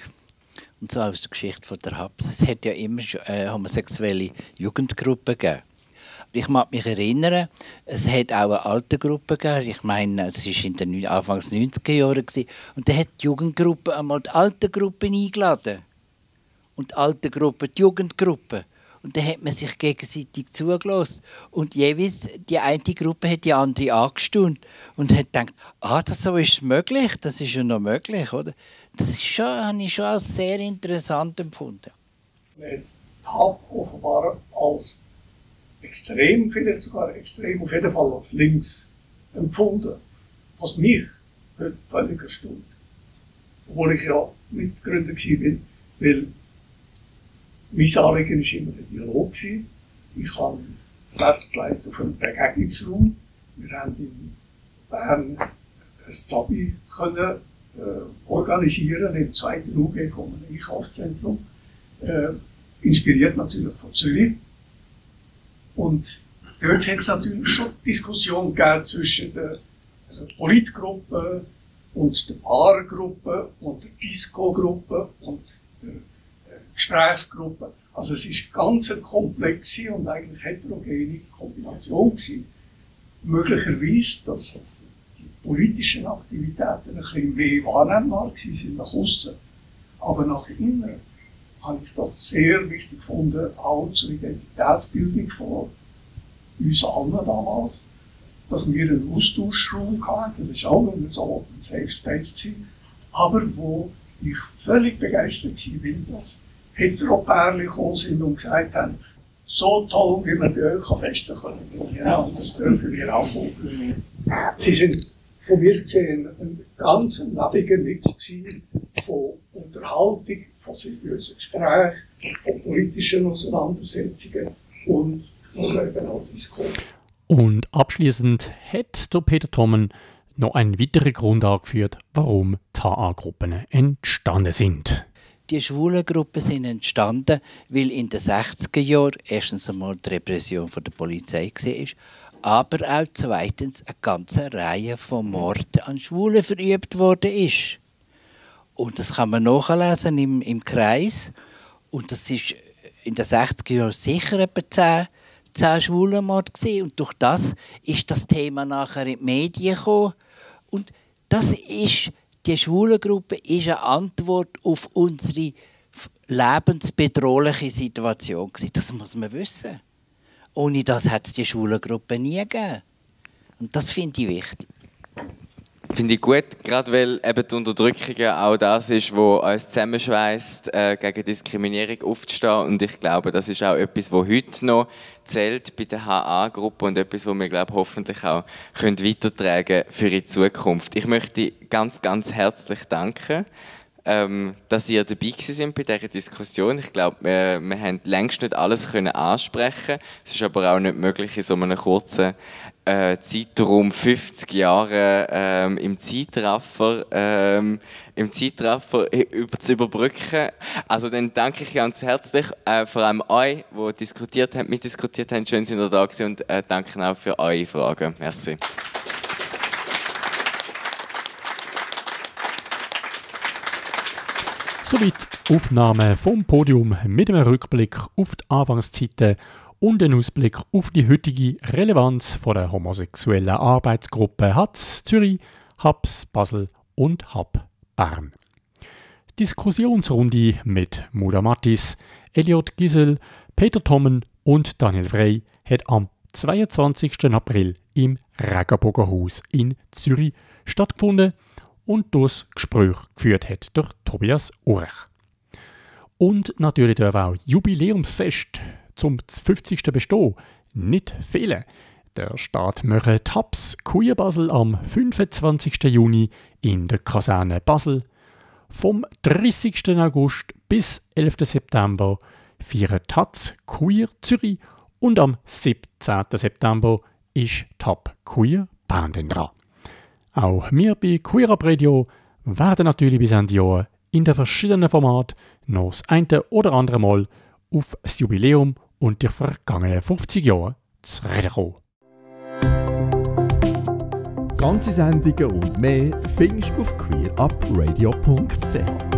Und zwar aus der Geschichte von der HAPS. Es hat ja immer schon äh, homosexuelle Jugendgruppen gegeben. Ich mag mich erinnern, es hat auch eine alte Gruppe gegeben. Ich meine, es war in den Anfangs 90er Jahren. Und da hat die Jugendgruppe einmal die alte Gruppe eingeladen. Und die alte Gruppe die Jugendgruppe. Und dann hat man sich gegenseitig zugelassen. Und jeweils, die eine Gruppe hat die andere angestaunt und hat gedacht, ah, das so ist möglich, das ist ja noch möglich, oder? Das ist schon, habe ich schon als sehr interessant empfunden. Man hat HAB offenbar als extrem, vielleicht sogar extrem, auf jeden Fall als links empfunden. Was mich heute völlig erstaunt. Obwohl ich ja Mitgründer war, weil mein Anliegen war immer der Dialog. Ich habe Wert gelegt auf einen Begegnungsraum. Wir haben in Bern ein Zabi können, äh, organisieren im zweiten UG vom Einkaufszentrum. Äh, inspiriert natürlich von Zürich. Und dort hat es natürlich schon Diskussionen gegeben zwischen der äh, Politgruppe und der Bargruppe und der Disco-Gruppe und der Gesprächsgruppen. Also es ist ganz eine komplexe und eigentlich heterogene Kombination gewesen. Möglicherweise, dass die politischen Aktivitäten ein bisschen mehr wahrnehmbar sind nach außen, aber nach innen habe ich das sehr wichtig gefunden, auch zur Identitätsbildung von uns allen damals, dass wir einen Austauschraum hatten, das ist auch wenn so ein Safe Space gewesen, aber wo ich völlig begeistert war, weil das Heteropärchen gekommen sind und gesagt haben, so toll, wie wir bei euch festen können. Ja, und das dürfen wir auch. Sie sind von mir gesehen ein ganz lebendiger Mix von Unterhaltung, von seriösen Gesprächen, von politischen Auseinandersetzungen und eben auch Diskussionen. Und abschließend hat der Peter Thommen noch einen weiteren Grund angeführt, warum die HA-Gruppen entstanden sind. Die schwulen Gruppen sind entstanden, weil in den 60er Jahren erstens einmal die Repression von der Polizei war, aber auch zweitens eine ganze Reihe von Morden an Schwulen verübt worden ist. Und das kann man nachlesen im, im Kreis. Und das ist in den 60er Jahren sicher etwa 10, 10 Schwulenmord. Und durch das ist das Thema nachher in die Medien gekommen. Und das ist die Schwulengruppe ist eine Antwort auf unsere lebensbedrohliche Situation. Das muss man wissen. Ohne das hat es die Schwulengruppe nie gegeben. Und das finde ich wichtig. Finde ich gut, gerade weil eben die Unterdrückung auch das ist, was uns zusammenschweißt, äh, gegen Diskriminierung aufzustehen. Und ich glaube, das ist auch etwas, was heute noch zählt bei der HA-Gruppe und etwas, was wir glaube hoffentlich auch können weitertragen für die Zukunft. Ich möchte ganz, ganz herzlich danken ähm, dass ihr dabei sind bei dieser Diskussion. Ich glaube, wir, wir haben längst nicht alles können ansprechen. Es ist aber auch nicht möglich, in so einem kurzen äh, Zeitraum 50 Jahre ähm, im Zeitraffer, ähm, im Zeitraffer über, zu überbrücken. Also dann danke ich ganz herzlich, äh, vor allem euch, die diskutiert haben, mitdiskutiert haben, schön sind ihr da gewesen und äh, danke auch für eure Fragen. Merci. Soweit Aufnahmen vom Podium mit einem Rückblick auf die Anfangszeiten und einen Ausblick auf die heutige Relevanz von der homosexuellen Arbeitsgruppe HATS Zürich, HAPS Basel und HAP Bern. Diskussionsrunde mit Muda Mattis, Eliot Gisel, Peter Tommen und Daniel Frey hat am 22. April im Regenbogenhaus in Zürich stattgefunden und das Gespräch geführt hat durch Tobias Urech. Und natürlich darf auch Jubiläumsfest zum 50. Bestehen nicht fehlen. Der Staat möchte Taps Queer Basel am 25. Juni in der Kaserne Basel. Vom 30. August bis 11. September feiern Taz Queer Zürich und am 17. September ist Tab Queer Banden dran. Auch wir bei Queer Up Radio werden natürlich bis Ende Jahr in den verschiedenen Formaten noch das eine oder andere Mal auf das Jubiläum und die vergangenen 50 Jahre zu reden kommen. Ganze Sendungen und mehr findest du auf queerupradio.ch.